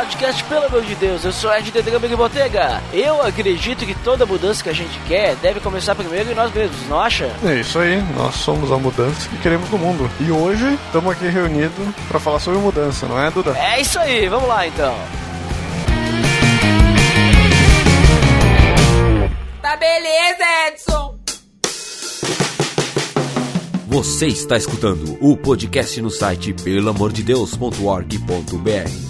Podcast, pelo amor de Deus, eu sou Ed de Gambig Botega. Eu acredito que toda mudança que a gente quer deve começar primeiro em nós mesmos, não acha? É isso aí, nós somos a mudança que queremos no mundo. E hoje estamos aqui reunidos para falar sobre mudança, não é, Duda? É isso aí, vamos lá então. Tá beleza, Edson! Você está escutando o podcast no site pelamordedeus.org.br,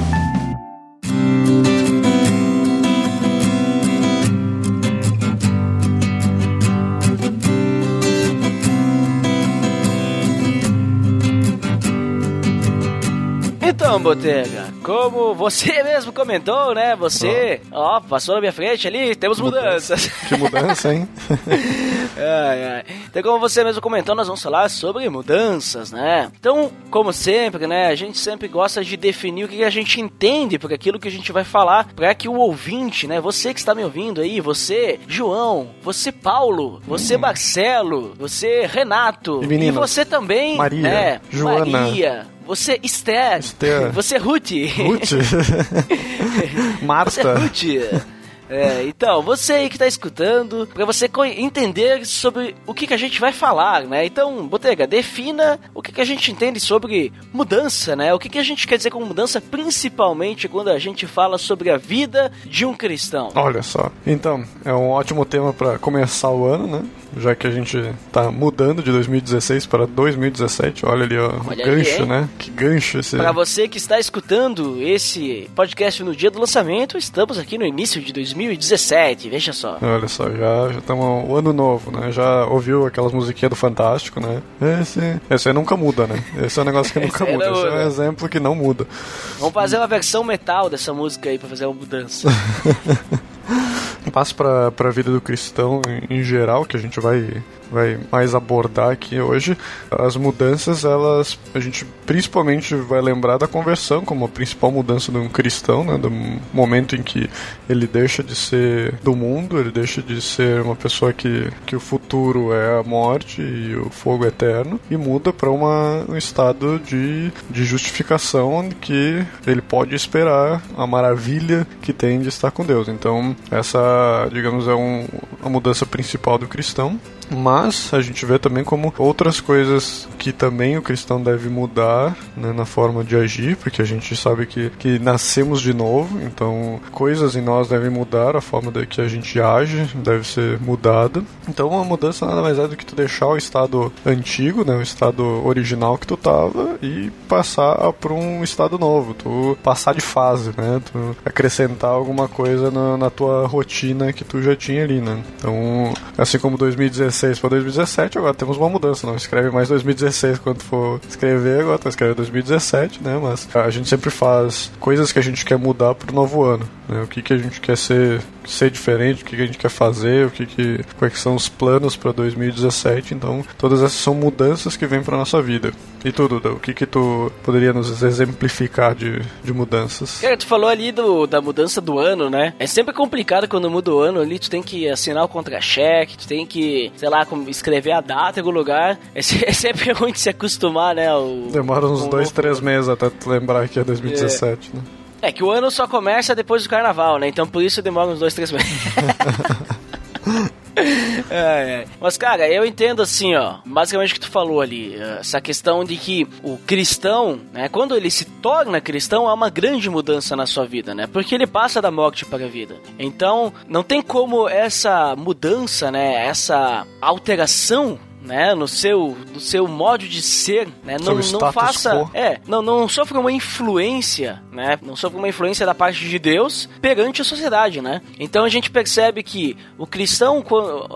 Então, Botega, como você mesmo comentou, né? Você, ó, passou na minha frente ali, temos mudanças. Que mudança, hein? ai, ai. Então, como você mesmo comentou, nós vamos falar sobre mudanças, né? Então, como sempre, né? A gente sempre gosta de definir o que a gente entende por aquilo que a gente vai falar, para que o ouvinte, né? Você que está me ouvindo aí, você, João, você, Paulo, você, Marcelo, você, Renato, E e você também, Maria, né? Joana. Maria. Você, Esther. Esther. Você, Ruth. Ruth? Você, Marta? Ruth. É, então, você aí que tá escutando, pra você entender sobre o que, que a gente vai falar, né? Então, Botega, defina o que, que a gente entende sobre mudança, né? O que, que a gente quer dizer com mudança, principalmente quando a gente fala sobre a vida de um cristão. Olha só. Então, é um ótimo tema para começar o ano, né? Já que a gente tá mudando de 2016 para 2017. Olha ali, ó. Olha gancho, hein? né? Que gancho esse. Pra você que está escutando esse podcast no dia do lançamento, estamos aqui no início de 2017, veja só. Olha só, já estamos o ano novo, né? Já ouviu aquelas musiquinhas do Fantástico, né? Esse, esse aí nunca muda, né? Esse é um negócio que nunca muda. Esse é um exemplo que não muda. Vamos fazer uma versão metal dessa música aí pra fazer uma mudança. Passo para a vida do cristão em, em geral, que a gente vai, vai mais abordar aqui hoje. As mudanças, elas a gente principalmente vai lembrar da conversão como a principal mudança de um cristão, né? Do momento em que ele deixa de ser do mundo, ele deixa de ser uma pessoa que, que o futuro é a morte e o fogo eterno e muda para um estado de, de justificação que ele pode esperar a maravilha que tem de estar com Deus. Então, essa, digamos, é um, a mudança principal do cristão. Mas a gente vê também como outras coisas que também o cristão deve mudar né, na forma de agir, porque a gente sabe que, que nascemos de novo, então coisas em nós devem mudar, a forma de que a gente age deve ser mudada. Então uma mudança nada mais é do que tu deixar o estado antigo, né, o estado original que tu tava e passar para um estado novo, tu passar de fase, né, tu acrescentar alguma coisa na, na tua rotina que tu já tinha ali, né. Então, assim como 2016 para 2017, agora temos uma mudança, não escreve mais 2016 quando for escrever, agora tu escreve 2017, né, mas a gente sempre faz coisas que a gente quer mudar pro novo ano, né, o que que a gente quer ser ser diferente, o que, que a gente quer fazer, o que, que quais que são os planos para 2017. Então, todas essas são mudanças que vêm para nossa vida. E tu, Duda, o que que tu poderia nos exemplificar de, de mudanças? Cara, tu falou ali do, da mudança do ano, né? É sempre complicado quando muda o ano ali, tu tem que assinar o contra-cheque, tu tem que, sei lá, escrever a data e o lugar. É, é sempre ruim de se acostumar, né? ao- Demora uns o dois, novo três ano. meses até tu lembrar que é 2017, né? É que o ano só começa depois do carnaval, né? Então por isso demora uns dois, três meses. É, é. Mas, cara, eu entendo assim, ó, basicamente o que tu falou ali, eh, essa questão de que o cristão, né, quando ele se torna cristão, há uma grande mudança na sua vida, né, porque ele passa da morte para a vida. Então, não tem como essa mudança, né, essa alteração né, no seu, no seu modo de ser, né, não, não faça, quo. é, não, não sofra uma influência, né, não sofra uma influência da parte de Deus perante a sociedade, né. Então a gente percebe que o cristão,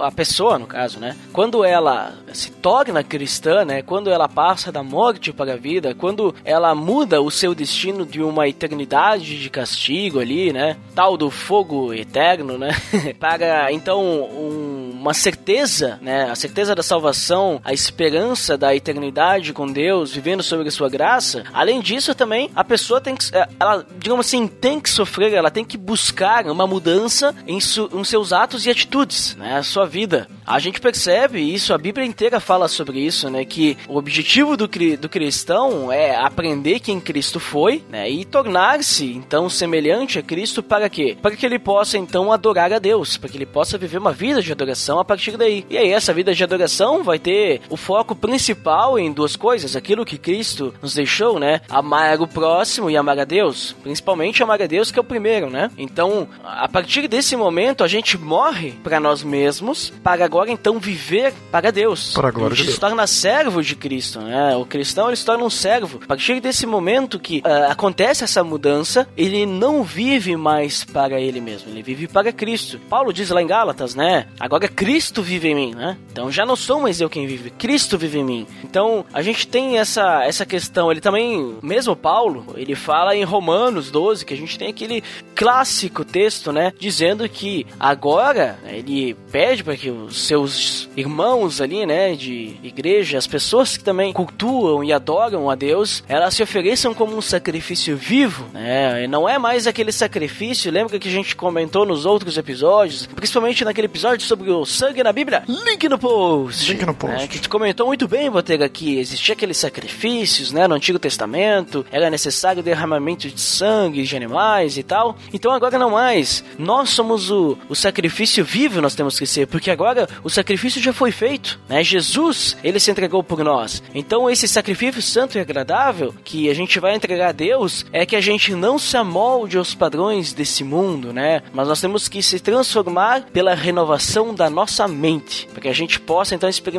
a pessoa, no caso, né, quando ela se torna cristã, né, quando ela passa da morte para a vida, quando ela muda o seu destino de uma eternidade de castigo ali, né, tal do fogo eterno, né, para então um, uma certeza, né, a certeza da salvação, a esperança da eternidade com Deus, vivendo sobre a sua graça. Além disso, também a pessoa tem que, é, ela, digamos assim, tem que sofrer, ela tem que buscar uma mudança em, su, em seus atos e atitudes, né, a sua vida. A gente percebe isso, a Bíblia inteira fala sobre isso, né, que o objetivo do, do cristão é aprender quem Cristo foi, né, e tornar-se então semelhante a Cristo para quê? Para que ele possa então adorar a Deus, para que ele possa viver uma vida de adoração a partir daí. E aí essa vida de adoração vai ter o foco principal em duas coisas, aquilo que Cristo nos deixou, né? Amar o próximo e amar a Deus, principalmente amar a Deus que é o primeiro, né? Então, a partir desse momento a gente morre para nós mesmos, para agora então viver para Deus. Para a glória a gente de Deus. se torna servo de Cristo, né? O cristão ele se torna um servo. A partir desse momento que uh, acontece essa mudança, ele não vive mais para ele mesmo, ele vive para Cristo. Paulo diz lá em Gálatas, né? Agora Cristo vive em mim, né? Então já não sou mais eu quem vive, Cristo vive em mim. Então a gente tem essa, essa questão. Ele também, mesmo Paulo, ele fala em Romanos 12 que a gente tem aquele clássico texto, né? Dizendo que agora né, ele pede para que os seus irmãos ali, né, de igreja, as pessoas que também cultuam e adoram a Deus, elas se ofereçam como um sacrifício vivo, né? E não é mais aquele sacrifício, lembra que a gente comentou nos outros episódios, principalmente naquele episódio sobre o sangue na Bíblia? Link no post. Link no post. É, que te comentou muito bem, Botega, que existia aqueles sacrifícios, né, no Antigo Testamento, era necessário derramamento de sangue de animais e tal. Então agora não mais. Nós somos o, o sacrifício vivo, nós temos que ser, porque agora o sacrifício já foi feito, né? Jesus, ele se entregou por nós. Então esse sacrifício santo e agradável que a gente vai entregar a Deus é que a gente não se amolde aos padrões desse mundo, né? Mas nós temos que se transformar pela renovação da nossa mente, para que a gente possa então experimentar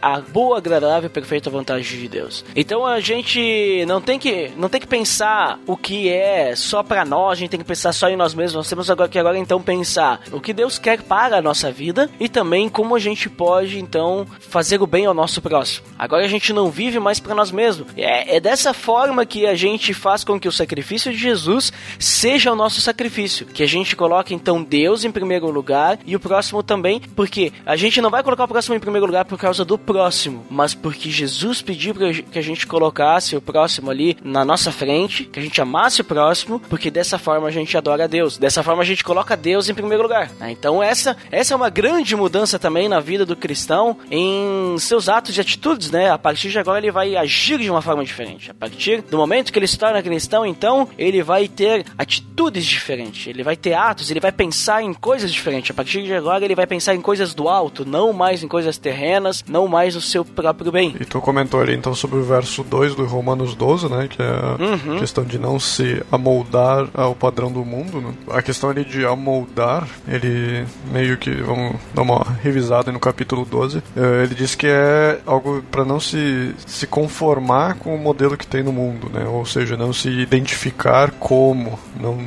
a boa, agradável e perfeita vontade de Deus. Então a gente não tem que não tem que pensar o que é só para nós, a gente tem que pensar só em nós mesmos. Nós temos agora que agora então pensar o que Deus quer para a nossa vida e também como a gente pode então fazer o bem ao nosso próximo. Agora a gente não vive mais para nós mesmos. É, é dessa forma que a gente faz com que o sacrifício de Jesus seja o nosso sacrifício, que a gente coloque então Deus em primeiro lugar e o próximo também, porque a gente não vai colocar o próximo em primeiro lugar por causa do próximo, mas porque Jesus pediu para que a gente colocasse o próximo ali na nossa frente, que a gente amasse o próximo, porque dessa forma a gente adora a Deus. Dessa forma a gente coloca Deus em primeiro lugar. Né? Então essa essa é uma grande mudança também na vida do cristão em seus atos e atitudes, né? A partir de agora ele vai agir de uma forma diferente. A partir do momento que ele se torna cristão, então ele vai ter atitudes diferentes, ele vai ter atos, ele vai pensar em coisas diferentes. A partir de agora ele vai pensar em coisas do alto, não mais em coisas terrenas, não mais no seu próprio bem. E tu comentou ali então sobre o verso 2 do Romanos 12, né? Que é a Uhum. questão de não se amoldar ao padrão do mundo, né? A questão ali de amoldar, ele meio que, vamos dar uma revisada no capítulo 12, eh, ele diz que é algo para não se, se conformar com o modelo que tem no mundo, né? Ou seja, não se identificar como, não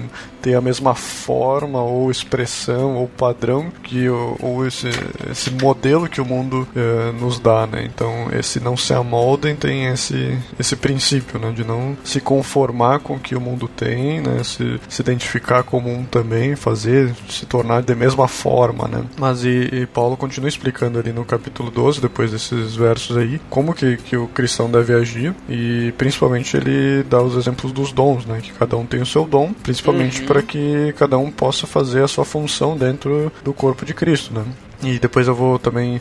ter a mesma forma ou expressão ou padrão que o, ou esse, esse modelo que o mundo eh, nos dá, né? Então esse não se amoldem tem esse esse princípio, né? De não se conformar com o que o mundo tem, né? Se, se identificar como um também, fazer, se tornar da mesma forma, né? Mas e, e Paulo continua explicando ali no capítulo 12, depois desses versos aí, como que, que o cristão deve agir e principalmente ele dá os exemplos dos dons, né? Que cada um tem o seu dom, principalmente para que cada um possa fazer a sua função dentro do corpo de Cristo, né? E depois eu vou também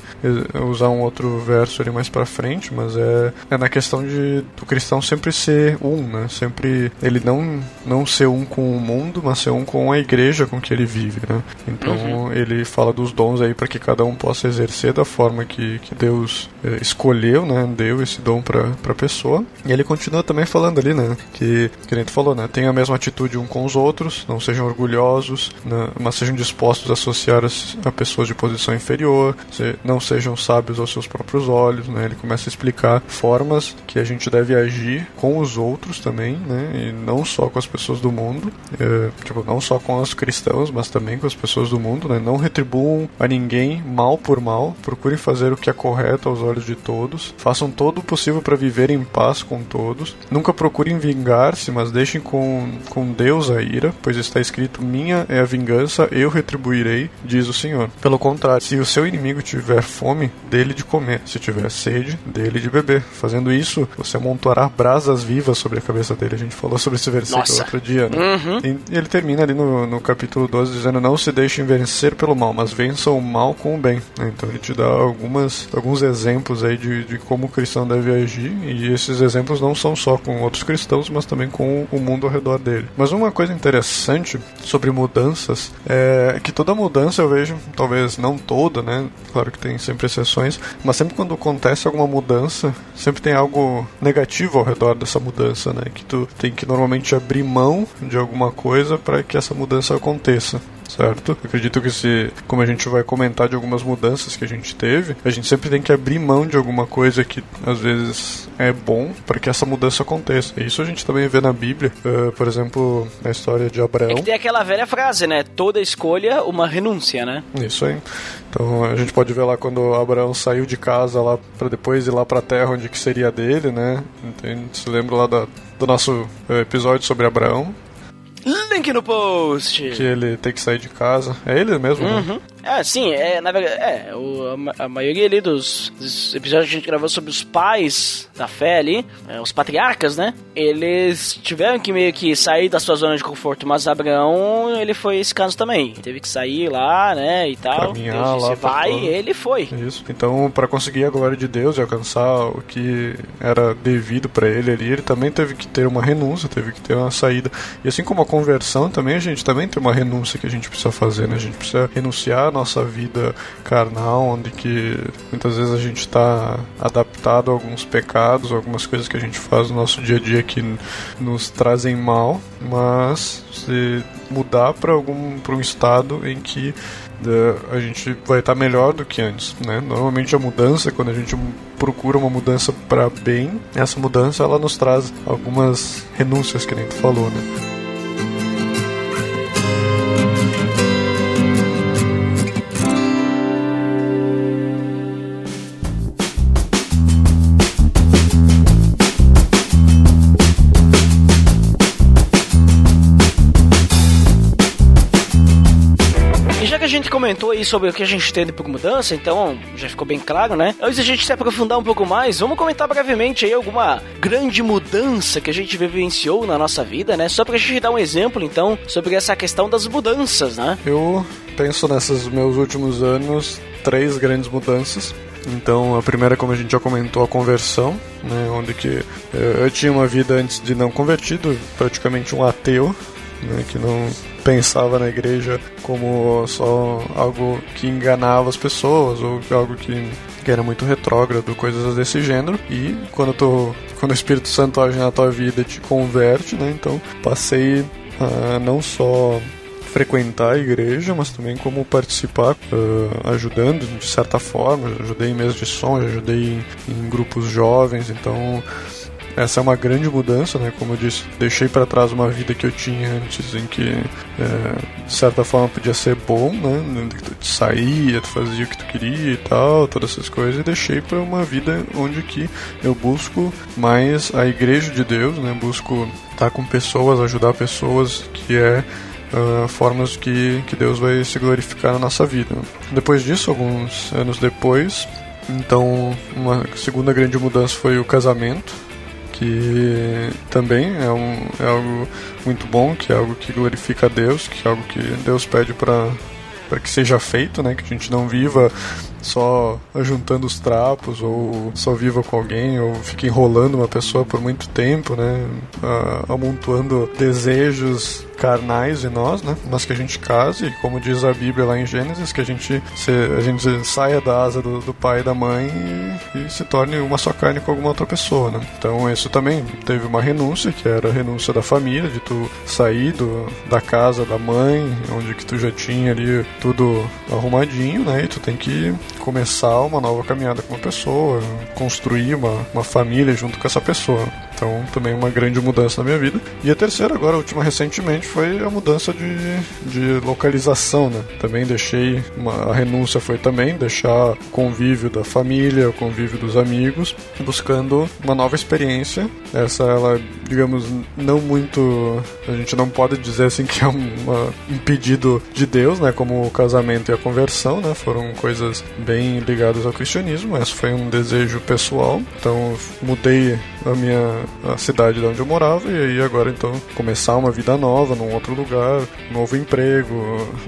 usar um outro verso ali mais pra frente, mas é, é na questão de do cristão sempre ser um, né? Sempre ele não, não ser um com o mundo, mas ser um com a igreja com que ele vive, né? Então ele fala dos dons aí para que cada um possa exercer da forma que, que Deus eh, escolheu, né? Deu esse dom pra, pra pessoa. E ele continua também falando ali, né? Que, que a gente falou, né? Tenham a mesma atitude um com os outros, não sejam orgulhosos, né? mas sejam dispostos a associar as- a pessoas de posições são inferior, não sejam sábios aos seus próprios olhos, né? Ele começa a explicar formas que a gente deve agir com os outros também, né? E não só com as pessoas do mundo, é, tipo, não só com os cristãos, mas também com as pessoas do mundo, né? Não retribuam a ninguém mal por mal, procurem fazer o que é correto aos olhos de todos, façam todo o possível para viver em paz com todos, nunca procurem vingar-se, mas deixem com, com Deus a ira, pois está escrito: Minha é a vingança, eu retribuirei, diz o Senhor. Pelo contrário, se o seu inimigo tiver fome, dele de comer, se tiver sede, dele de beber. Fazendo isso, você amontoará brasas vivas sobre a cabeça dele. A gente falou sobre esse versículo Nossa. outro dia, né? Uhum. E ele termina ali no, no capítulo 12 dizendo: Não se deixem vencer pelo mal, mas vençam o mal com o bem. Então ele te dá algumas, alguns exemplos aí de, de como o cristão deve agir, e esses exemplos não são só com outros cristãos, mas também com o mundo ao redor dele. Mas uma coisa interessante sobre mudanças é que toda mudança eu vejo, talvez não toda, né? Claro que tem sempre exceções, mas sempre quando acontece alguma mudança, sempre tem algo negativo ao redor dessa mudança, né? Que tu tem que normalmente abrir mão de alguma coisa para que essa mudança aconteça certo? acredito que se, como a gente vai comentar de algumas mudanças que a gente teve, a gente sempre tem que abrir mão de alguma coisa que às vezes é bom para que essa mudança aconteça. E isso a gente também vê na Bíblia, uh, por exemplo, na história de Abraão. É que tem aquela velha frase, né? Toda escolha, uma renúncia, né? Isso aí. Então a gente pode ver lá quando Abraão saiu de casa lá para depois ir lá para a terra onde que seria dele, né? A gente se lembra lá da, do nosso eh, episódio sobre Abraão. Link no post. Que ele tem que sair de casa. É ele mesmo, né? uhum. né? É, sim, é, na verdade, é, o, a, a, maioria ali dos, dos, episódios que a gente gravou sobre os pais da fé ali, é, os patriarcas, né? Eles tiveram que meio que sair da sua zona de conforto, mas Abraão, ele foi esse caso também. Teve que sair lá, né, e tal. Caminhar Deus disse, lá vai, todo. ele foi. Isso. Então, para conseguir a glória de Deus e alcançar o que era devido para ele ali, ele também teve que ter uma renúncia, teve que ter uma saída. E assim como a conversão também, a gente também tem uma renúncia que a gente precisa fazer, né? A gente precisa renunciar nossa vida carnal, onde que muitas vezes a gente está adaptado a alguns pecados, algumas coisas que a gente faz no nosso dia a dia que nos trazem mal, mas se mudar para algum para um estado em que uh, a gente vai estar tá melhor do que antes, né? Normalmente a mudança, quando a gente procura uma mudança para bem, essa mudança ela nos traz algumas renúncias que nem tu falou, né? Comentou aí sobre o que a gente entende por mudança, então já ficou bem claro, né? Antes a gente se aprofundar um pouco mais, vamos comentar brevemente aí alguma grande mudança que a gente vivenciou na nossa vida, né? Só pra gente dar um exemplo, então, sobre essa questão das mudanças, né? Eu penso nessas meus últimos anos, três grandes mudanças. Então, a primeira, como a gente já comentou, a conversão, né, onde que eh, eu tinha uma vida antes de não convertido, praticamente um ateu, né, que não pensava na igreja como só algo que enganava as pessoas ou algo que, que era muito retrógrado, coisas desse gênero. E quando tô, quando o Espírito Santo age na tua vida te converte, né? Então passei a não só frequentar a igreja, mas também como participar, uh, ajudando de certa forma. ajudei em mesa de som, ajudei em, em grupos jovens, então essa é uma grande mudança, né? Como eu disse, deixei para trás uma vida que eu tinha antes, em que é, de certa forma podia ser bom, né? Tu saía, tu fazia o que tu queria e tal, todas essas coisas, e deixei para uma vida onde que eu busco mais a igreja de Deus, né? Busco estar com pessoas, ajudar pessoas, que é Uh, formas que, que Deus vai se glorificar na nossa vida. Depois disso, alguns anos depois, então uma segunda grande mudança foi o casamento que também é, um, é algo muito bom, que é algo que glorifica a Deus, que é algo que Deus pede para que seja feito, né? Que a gente não viva só juntando os trapos, ou só viva com alguém, ou fica enrolando uma pessoa por muito tempo, né? Amontoando desejos carnais em nós, né? Mas que a gente case, como diz a Bíblia lá em Gênesis, que a gente, se, a gente saia da asa do, do pai e da mãe e, e, se torne uma só carne com alguma outra pessoa, né? Então isso também teve uma renúncia, que era a renúncia da família, de tu sair do, da casa da mãe, onde que tu já tinha ali tudo arrumadinho, né? E tu tem que começar uma nova caminhada com uma pessoa, construir uma, uma família junto com essa pessoa. Então, também uma grande mudança na minha vida. E a terceira, agora, a última recentemente, foi a mudança de, de localização, né? Também deixei, uma, a renúncia foi também deixar o convívio da família, o convívio dos amigos, buscando uma nova experiência. Essa, ela, digamos, não muito. A gente não pode dizer assim que é uma, um pedido de Deus, né? Como o casamento e a conversão, né? Foram coisas bem ligadas ao cristianismo. Essa foi um desejo pessoal. Então, mudei a minha a cidade de onde eu morava e aí agora então começar uma vida nova num outro lugar, novo emprego,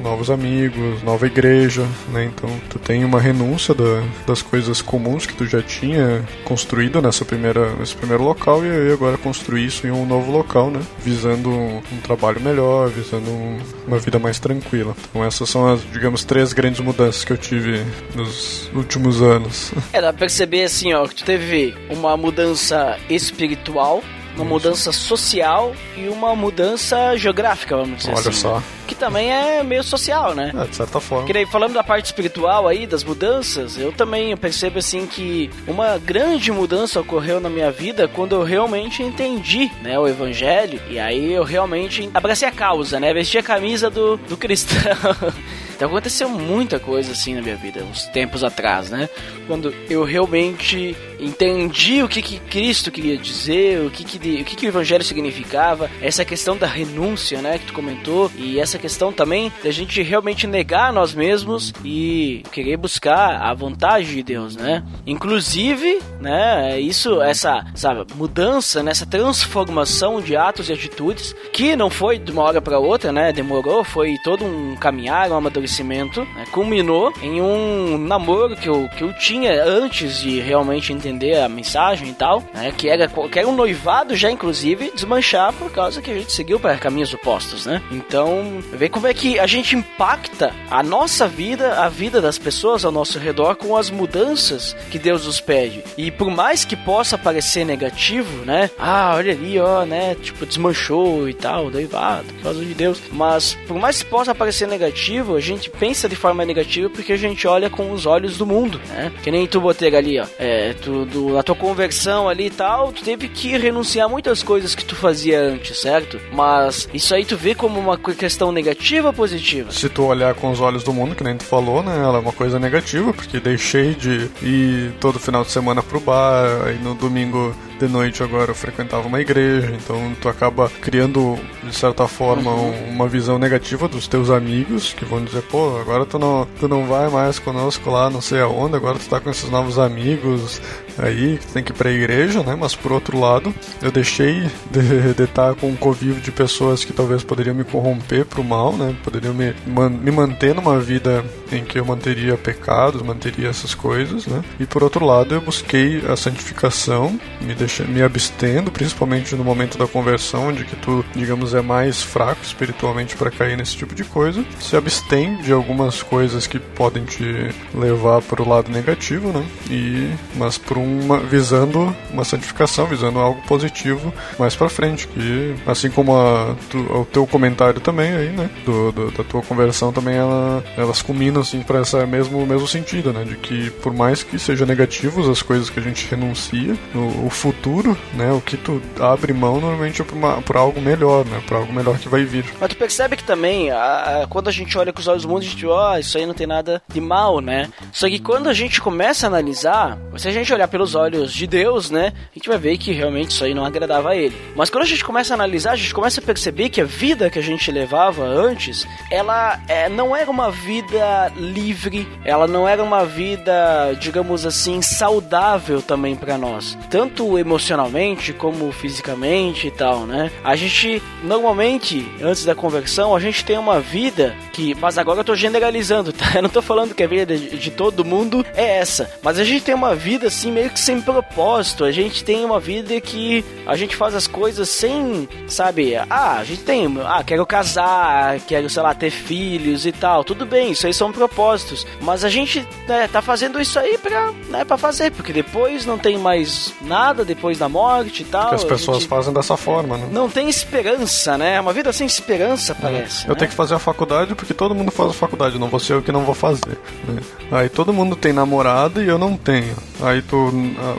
novos amigos, nova igreja, né? Então tu tem uma renúncia da, das coisas comuns que tu já tinha construído nessa primeira, nesse primeiro local e aí agora construir isso em um novo local, né? Visando um, um trabalho melhor, visando um, uma vida mais tranquila. Então essas são as, digamos, três grandes mudanças que eu tive nos últimos anos. É, dá pra perceber assim, ó, que tu teve uma mudança espiritual uma mudança social e uma mudança geográfica, vamos dizer Olha assim. Olha só. Que também é meio social, né? É, de certa forma. Que falando da parte espiritual aí, das mudanças, eu também percebo assim que uma grande mudança ocorreu na minha vida quando eu realmente entendi, né, o evangelho. E aí eu realmente abracei a causa, né? Vesti a camisa do, do cristão. Então aconteceu muita coisa assim na minha vida, uns tempos atrás, né? Quando eu realmente entendi o que, que Cristo queria dizer, o que, que, o que, que o Evangelho significava, essa questão da renúncia, né, que tu comentou, e essa questão também da gente realmente negar nós mesmos e querer buscar a vontade de Deus, né? Inclusive, né, isso, essa, essa mudança, nessa né, transformação de atos e atitudes, que não foi de uma hora para outra, né, demorou, foi todo um caminhar, um amadurecimento, né, culminou em um namoro que eu, que eu tinha antes de realmente entender a mensagem e tal, né, que era, que era um noivado já, inclusive, desmanchar por causa que a gente seguiu para caminhos opostos, né? Então, vê como é que a gente impacta a nossa vida, a vida das pessoas ao nosso redor com as mudanças que Deus nos pede. E por mais que possa parecer negativo, né? Ah, olha ali, ó, né? Tipo, desmanchou e tal, noivado, por causa de Deus. Mas por mais que possa parecer negativo, a gente gente pensa de forma negativa porque a gente olha com os olhos do mundo, né? Que nem tu, Botega, ali, ó. É, tu, do, a tua conversão ali e tal, tu teve que renunciar a muitas coisas que tu fazia antes, certo? Mas isso aí tu vê como uma questão negativa ou positiva? Se tu olhar com os olhos do mundo, que nem tu falou, né? Ela é uma coisa negativa, porque deixei de ir todo final de semana pro bar, aí no domingo de noite agora eu frequentava uma igreja, então tu acaba criando, de certa forma, uhum. uma visão negativa dos teus amigos, que vão dizer, pô, agora tu não, tu não vai mais conosco lá, não sei aonde, agora tu tá com esses novos amigos aí, tem que ir pra igreja, né? Mas por outro lado, eu deixei de, de estar com um convívio de pessoas que talvez poderiam me corromper pro mal, né? Poderiam me, man, me manter numa vida em que eu manteria pecados, manteria essas coisas, né? E por outro lado, eu busquei a santificação, me me abstendo, principalmente no momento da conversão, onde que tu, digamos, é mais fraco espiritualmente para cair nesse tipo de coisa. Se abstém de algumas coisas que podem te levar para o lado negativo, né? E mas por uma visando uma santificação, visando algo positivo mais para frente, que assim como a, tu, o teu comentário também aí, né, do, do, da tua conversão também ela, elas culminam assim para essa mesmo mesmo sentido, né, de que por mais que sejam negativos as coisas que a gente renuncia, o, o futuro né? O que tu abre mão normalmente é por, uma, algo melhor, né? Por algo melhor que vai vir. Mas tu percebe que também, a, a, quando a gente olha com os olhos do mundo, a gente, ó, oh, isso aí não tem nada de mal, né? Só que quando a gente começa a analisar, se a gente olhar pelos olhos de Deus, né, a gente vai ver que realmente isso aí não agradava a ele. Mas quando a gente começa a analisar, a gente começa a perceber que a vida que a gente levava antes, ela é, não era uma vida livre, ela não era uma vida, digamos assim, saudável também para nós, tanto emocionalmente como fisicamente e tal, né? A gente normalmente antes da conversão a gente tem uma vida que, mas agora eu tô generalizando, tá? Eu não tô falando que a vida de, de todo mundo é essa, mas a gente tem uma vida assim meio que sem propósito. A gente tem uma vida que a gente faz as coisas sem, sabe? Ah, a gente tem, ah, quero casar, quero, sei lá, ter filhos e tal. Tudo bem, isso aí são propósitos, mas a gente né, tá fazendo isso aí pra, né, pra fazer, porque depois não tem mais nada depois da morte e tal. Porque as pessoas gente, fazem dessa forma, né? Não tem esperança, né? Uma vida sem esperança, parece. Eu né? tenho que fazer a faculdade porque todo mundo faz a faculdade, não vou ser eu que não vou fazer. né? Aí todo mundo tem namorada e eu não tenho. Aí tu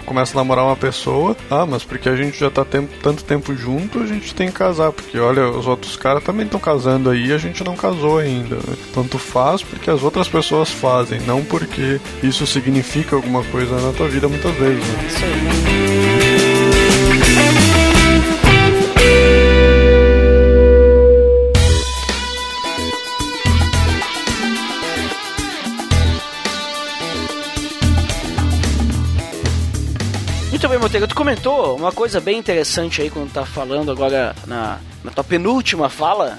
começa a namorar uma pessoa, ah, mas porque a gente já tá tempo, tanto tempo junto, a gente tem que casar. Porque olha, os outros caras também estão casando aí a gente não casou ainda. Né? Então tu faz porque as outras pessoas fazem, não porque isso significa alguma coisa na tua vida muitas vezes. Né? Isso aí. Muito Monteiro, tu comentou uma coisa bem interessante aí quando tá falando agora na, na tua penúltima fala.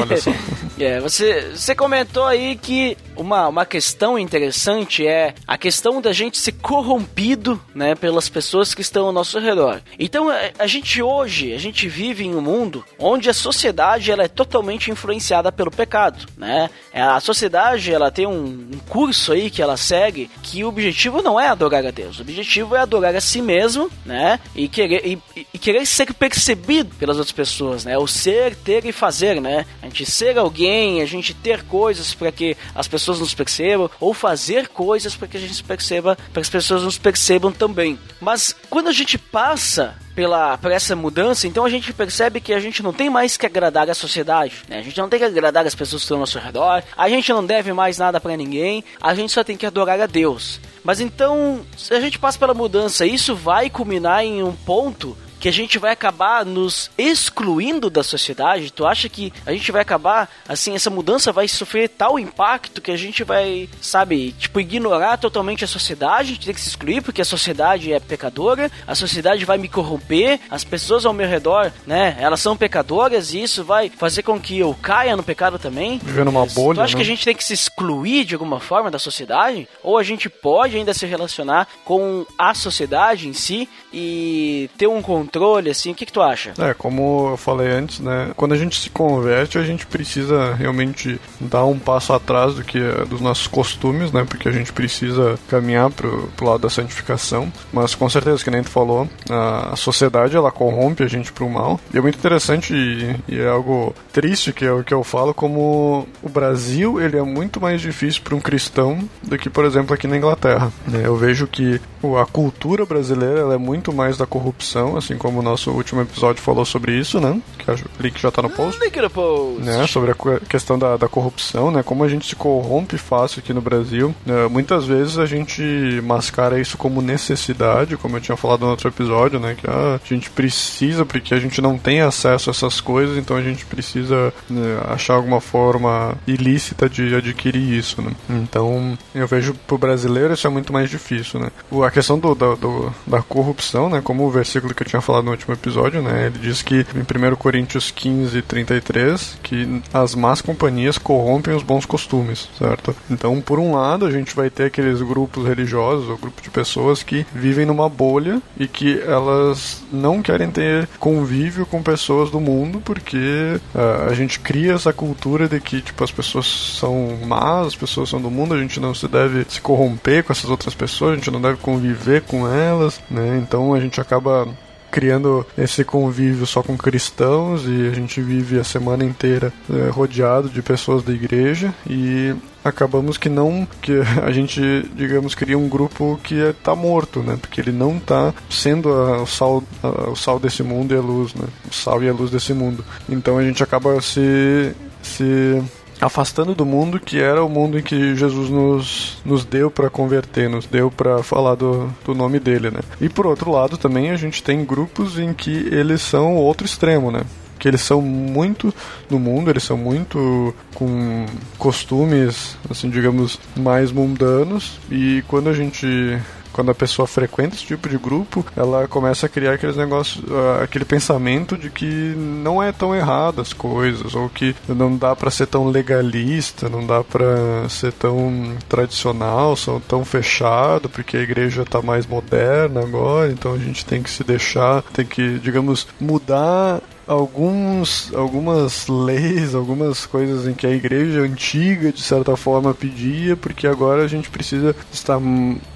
Olha só. É, você, você comentou aí que uma, uma questão interessante é a questão da gente ser corrompido, né, pelas pessoas que estão ao nosso redor. Então, a, a gente hoje, a gente vive em um mundo onde a sociedade ela é totalmente influenciada pelo pecado, né? É, A sociedade, ela tem um, um curso aí que ela segue que o objetivo não é adorar a Deus, o objetivo é adorar a si mesmo, né? E querer, e, e- e querer ser percebido pelas outras pessoas, né? O ser, ter e fazer, né? A gente ser alguém, a gente ter coisas para que as pessoas nos percebam, ou fazer coisas para que a gente perceba, para que as pessoas nos percebam também. Mas quando a gente passa pela por essa mudança, então a gente percebe que a gente não tem mais que agradar a sociedade, né? A gente não tem que agradar as pessoas que estão ao nosso redor, a gente não deve mais nada para ninguém, a gente só tem que adorar a Deus. Mas então, se a gente passa pela mudança, isso vai culminar em um ponto que a gente vai acabar nos excluindo da sociedade? Tu acha que a gente vai acabar, assim, essa mudança vai sofrer tal impacto que a gente vai, sabe, tipo, ignorar totalmente a sociedade, a gente tem que se excluir porque a sociedade é pecadora, a sociedade vai me corromper, as pessoas ao meu redor, né, elas são pecadoras e isso vai fazer com que eu caia no pecado também? Viver numa bolha, Tu acha né? que a gente tem que se excluir de alguma forma da sociedade? Ou a gente pode ainda se relacionar com a sociedade em si e ter um controle, assim? O que, que tu acha? É, como eu falei antes, né? Quando a gente se converte, a gente precisa realmente dar um passo atrás do que é dos nossos costumes, né? Porque a gente precisa caminhar pro, pro lado da santificação. Mas com certeza, que nem tu falou, a, sociedade ela corrompe a gente pro mal. E é muito interessante e, e é algo triste que é o que eu falo, como o Brasil ele é muito mais difícil para um cristão do que, por exemplo, aqui na Inglaterra. né? Eu vejo que a cultura brasileira ela é muito mais da corrupção, assim como o nosso último episódio falou sobre isso, né? Que o link já tá no post. Link no post. Né, sobre a questão da, da corrupção, né, como a gente se corrompe fácil aqui no Brasil. né, muitas vezes a gente mascara isso como necessidade, como eu tinha falado no outro episódio, né, que ah, a gente precisa porque a gente não tem acesso a essas coisas, então a gente precisa né, achar alguma forma ilícita de adquirir isso, né. Então eu vejo pro brasileiro isso é muito mais difícil, né. A questão do, da, do- da corrupção, né, como o versículo que eu tinha falado no último episódio, né, ele diz que em 1 Coríntios 15, 33, que as más companhias corrompem os bons costumes, certo? Então, por um lado, a gente vai ter aqueles grupos religiosos, ou grupo de pessoas que vivem numa bolha e que elas não querem ter convívio com pessoas do mundo porque ah, a gente cria essa cultura de que tipo as pessoas são más, as pessoas são do mundo, a gente não se deve se corromper com essas outras pessoas, a gente não deve conviver com elas, né? Então a gente acaba criando esse convívio só com cristãos e a gente vive a semana inteira eh, rodeado de pessoas da igreja e acabamos que não que a gente digamos cria um grupo que está morto né? Porque ele não está sendo a- o sal a- o sal desse mundo e a luz né? O sal e a luz desse mundo. Então a gente acaba se se afastando do mundo que era o mundo em que Jesus nos, nos deu para converter, nos deu para falar do, do nome dele, né? E por outro lado também a gente tem grupos em que eles são outro extremo, né? que eles são muito no mundo, eles são muito com costumes, assim, digamos, mais mundanos, e quando a gente quando a pessoa frequenta esse tipo de grupo, ela começa a criar aqueles negócios, uh, aquele pensamento de que não é tão errado as coisas, ou que não dá para ser tão legalista, não dá para ser tão tradicional, tão fechado, porque a igreja tá mais moderna agora, então a gente tem que se deixar, tem que, digamos, mudar alguns, algumas leis, algumas coisas em que a igreja antiga, de certa forma, pedia, porque agora a gente precisa estar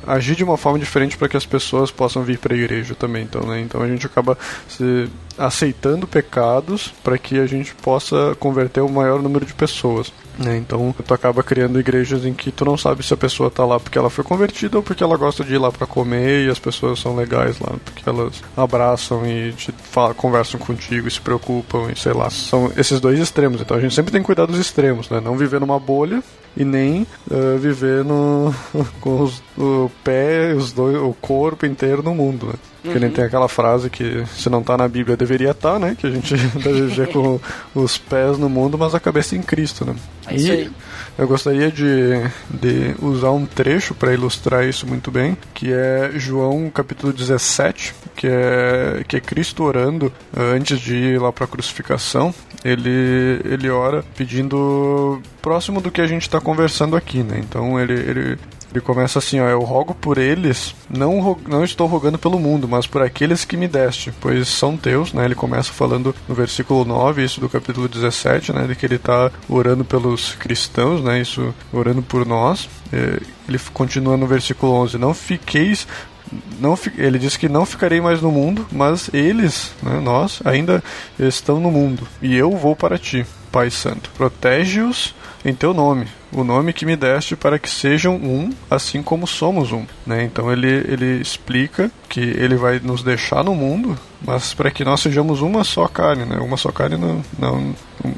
agir de uma forma diferente para que as pessoas possam vir para a igreja também. Então, né? então a gente acaba se aceitando pecados para que a gente possa converter o maior número de pessoas. Né? Então tu acaba criando igrejas em que tu não sabe se a pessoa está lá porque ela foi convertida ou porque ela gosta de ir lá para comer e as pessoas são legais lá, porque elas abraçam e te falam, conversam contigo e se preocupam e sei lá. São esses dois extremos. Então a gente sempre tem que cuidar dos extremos, né? Não viver numa bolha e nem uh, viver no, com os, o pé, os dois, o corpo inteiro no mundo, né? Uhum. Que nem tem aquela frase que se não tá na Bíblia deveria estar, tá, né? Que a gente deve viver com os pés no mundo, mas a cabeça em Cristo, né? É isso aí. eu gostaria de, de usar um trecho para ilustrar isso muito bem, que é João capítulo 17, que é, que é Cristo orando antes de ir lá para a crucificação. Ele, ele ora pedindo próximo do que a gente está conversando aqui, né? Então ele, ele ele começa assim, ó, eu rogo por eles, não, não estou rogando pelo mundo, mas por aqueles que me deste, pois são teus, né? Ele começa falando no versículo 9, isso do capítulo 17, né? De que ele está orando pelos cristãos, né? Isso, orando por nós. É, ele continua no versículo 11, não fiqueis não, ele diz que não ficarei mais no mundo, mas eles, né, nós, ainda estão no mundo, e eu vou para ti, Pai Santo. Protege-os em teu nome, o nome que me deste para que sejam um, assim como somos um. Né? Então ele, ele explica que ele vai nos deixar no mundo, mas para que nós sejamos uma só carne, né? uma só carne não, não um,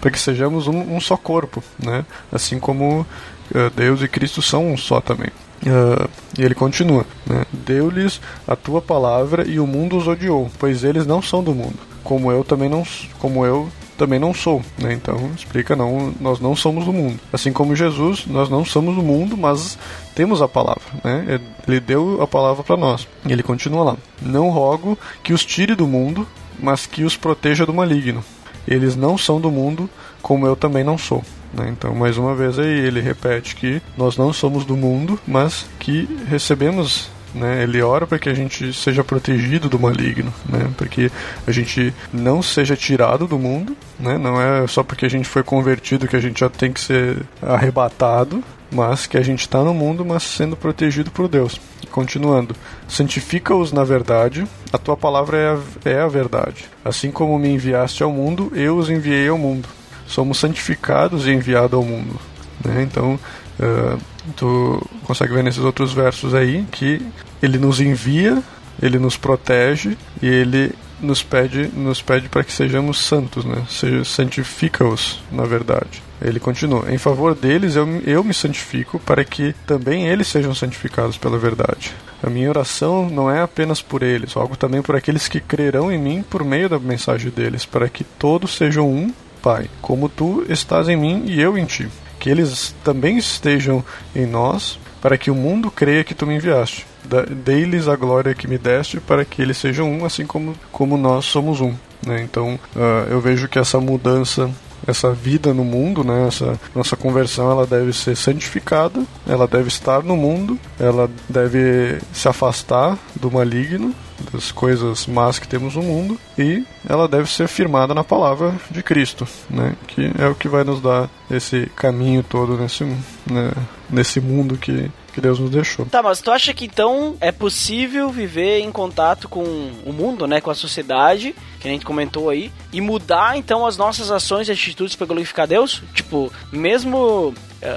para que sejamos um, um, só corpo, né? assim como uh, Deus e Cristo são um só também. Uh, e ele continua: né? Deu-lhes a tua palavra e o mundo os odiou, pois eles não são do mundo, como eu também não, como eu também não sou, né? Então explica não, nós não somos do mundo. Assim como Jesus, nós não somos do mundo, mas temos a palavra, né? Ele deu a palavra para nós. E ele continua lá: Não rogo que os tire do mundo, mas que os proteja do maligno. Eles não são do mundo, como eu também não sou. Né? Então, mais uma vez aí, ele repete que nós não somos do mundo, mas que recebemos né? Ele ora para que a gente seja protegido do maligno, né? Para que a gente não seja tirado do mundo, né? Não é só porque a gente foi convertido que a gente já tem que ser arrebatado, mas que a gente está no mundo, mas sendo protegido por Deus. Continuando, santifica-os na verdade, a tua palavra é a, é a verdade. Assim como me enviaste ao mundo, eu os enviei ao mundo. Somos santificados e enviados ao mundo. Né? Então, uh, tu consegue ver nesses outros versos aí que ele nos envia, ele nos protege e ele nos pede, nos pede para que sejamos santos, né? Seja santifica-os, na verdade. Ele continua: Em favor deles eu, eu me santifico para que também eles sejam santificados pela verdade. A minha oração não é apenas por eles, algo também por aqueles que crerão em mim por meio da mensagem deles, para que todos sejam um, Pai, como tu estás em mim e eu em ti que eles também estejam em nós, para que o mundo creia que tu me enviaste. Dei-lhes a glória que me deste, para que eles sejam um, assim como, como nós somos um. Né? Então, uh, eu vejo que essa mudança essa vida no mundo, né? Essa nossa conversão, ela deve ser santificada, ela deve estar no mundo, ela deve se afastar do maligno, das coisas más que temos no mundo e ela deve ser firmada na palavra de Cristo, né? Que é o que vai nos dar esse caminho todo nesse, né? nesse mundo que que Deus nos deixou. Tá, mas tu acha que então é possível viver em contato com o mundo, né, com a sociedade, que a gente comentou aí, e mudar então as nossas ações e atitudes para glorificar Deus? Tipo, mesmo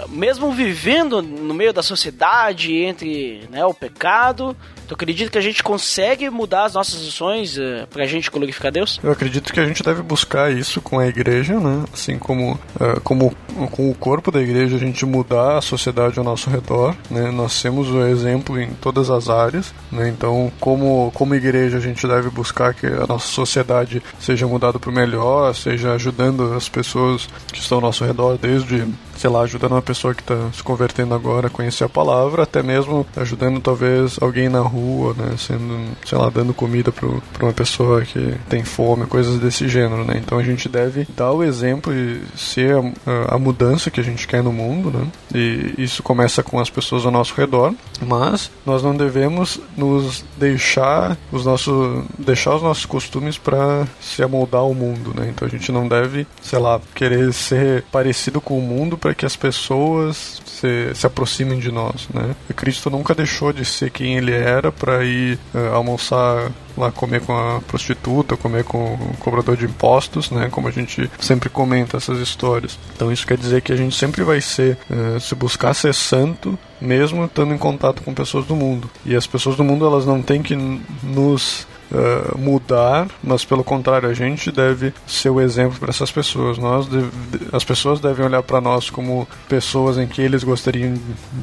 mesmo vivendo no meio da sociedade, entre né, o pecado, tu acredita que a gente consegue mudar as nossas ações uh, pra gente glorificar Deus? Eu acredito que a gente deve buscar isso com a igreja, né? Assim como, uh, como com o corpo da igreja a gente mudar a sociedade ao nosso redor, né? Nós temos o exemplo em todas as áreas, né? Então, como, como igreja a gente deve buscar que a nossa sociedade seja mudada para o melhor, seja ajudando as pessoas que estão ao nosso redor, desde sei lá, ajudando uma pessoa que está se convertendo agora a conhecer a palavra, até mesmo ajudando talvez alguém na rua, né, sendo, sei lá, dando comida para uma pessoa que tem fome, coisas desse gênero, né. Então a gente deve dar o exemplo e ser a, a mudança que a gente quer no mundo, né. E isso começa com as pessoas ao nosso redor, mas nós não devemos nos deixar os nossos deixar os nossos costumes para se amoldar ao mundo, né. Então a gente não deve, sei lá, querer ser parecido com o mundo para que as pessoas se, se aproximem de nós, né? E Cristo nunca deixou de ser quem ele era para ir uh, almoçar lá comer com a prostituta, comer com o cobrador de impostos, né? Como a gente sempre comenta essas histórias. Então isso quer dizer que a gente sempre vai ser, uh, se buscar ser santo, mesmo estando em contato com pessoas do mundo. E as pessoas do mundo elas não têm que nos uh, mudar, mas pelo contrário, a gente deve ser o exemplo para essas pessoas. Nós deve, as pessoas devem olhar para nós como pessoas em que eles gostariam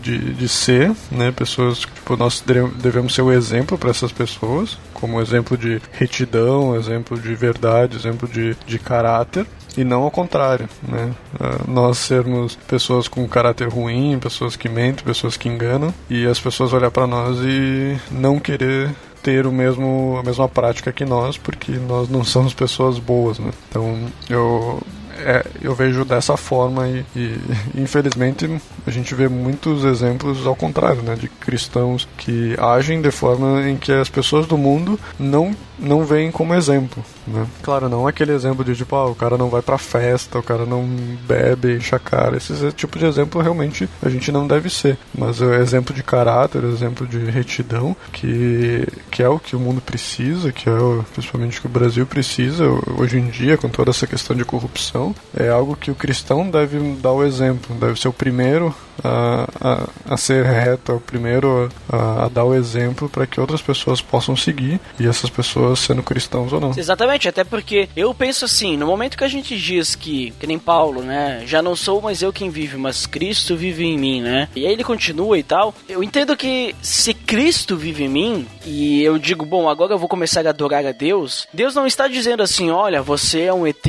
de, de ser, né? Pessoas, tipo, nós devemos ser o exemplo para essas pessoas, como exemplo de retidão, exemplo de verdade, exemplo de, de caráter e não ao contrário, né? Uh, nós sermos pessoas com caráter ruim, pessoas que mentem, pessoas que enganam e as pessoas olhar para nós e não querer ter o mesmo a mesma prática que nós, porque nós não somos pessoas boas, né? Então eu é, eu vejo dessa forma e, e, infelizmente a gente vê muitos exemplos ao contrário, né, de cristãos que agem de forma em que as pessoas do mundo não não veem como exemplo, né? Claro, não aquele exemplo de tipo, ah, o cara não vai pra festa, o cara não bebe, enche cara. Esse tipo de exemplo realmente a gente não deve ser. Mas é exemplo de caráter, exemplo de retidão, que, que é o que o mundo precisa, que é o, principalmente o que o Brasil precisa hoje em dia, com toda essa questão de corrupção, é algo que o cristão deve dar o exemplo, deve ser o primeiro a, a, ser reto, é o primeiro a, a dar o exemplo para que outras pessoas possam seguir e essas pessoas sendo cristãos ou não. Exatamente, até porque eu penso assim, no momento que a gente diz que, que nem Paulo, né, já não sou mais eu quem vive, mas Cristo vive em mim, né? E aí ele continua e tal. Eu entendo que se Cristo vive em mim e eu digo, bom, agora eu vou começar a adorar a Deus, Deus não está dizendo assim, olha, você é um ET,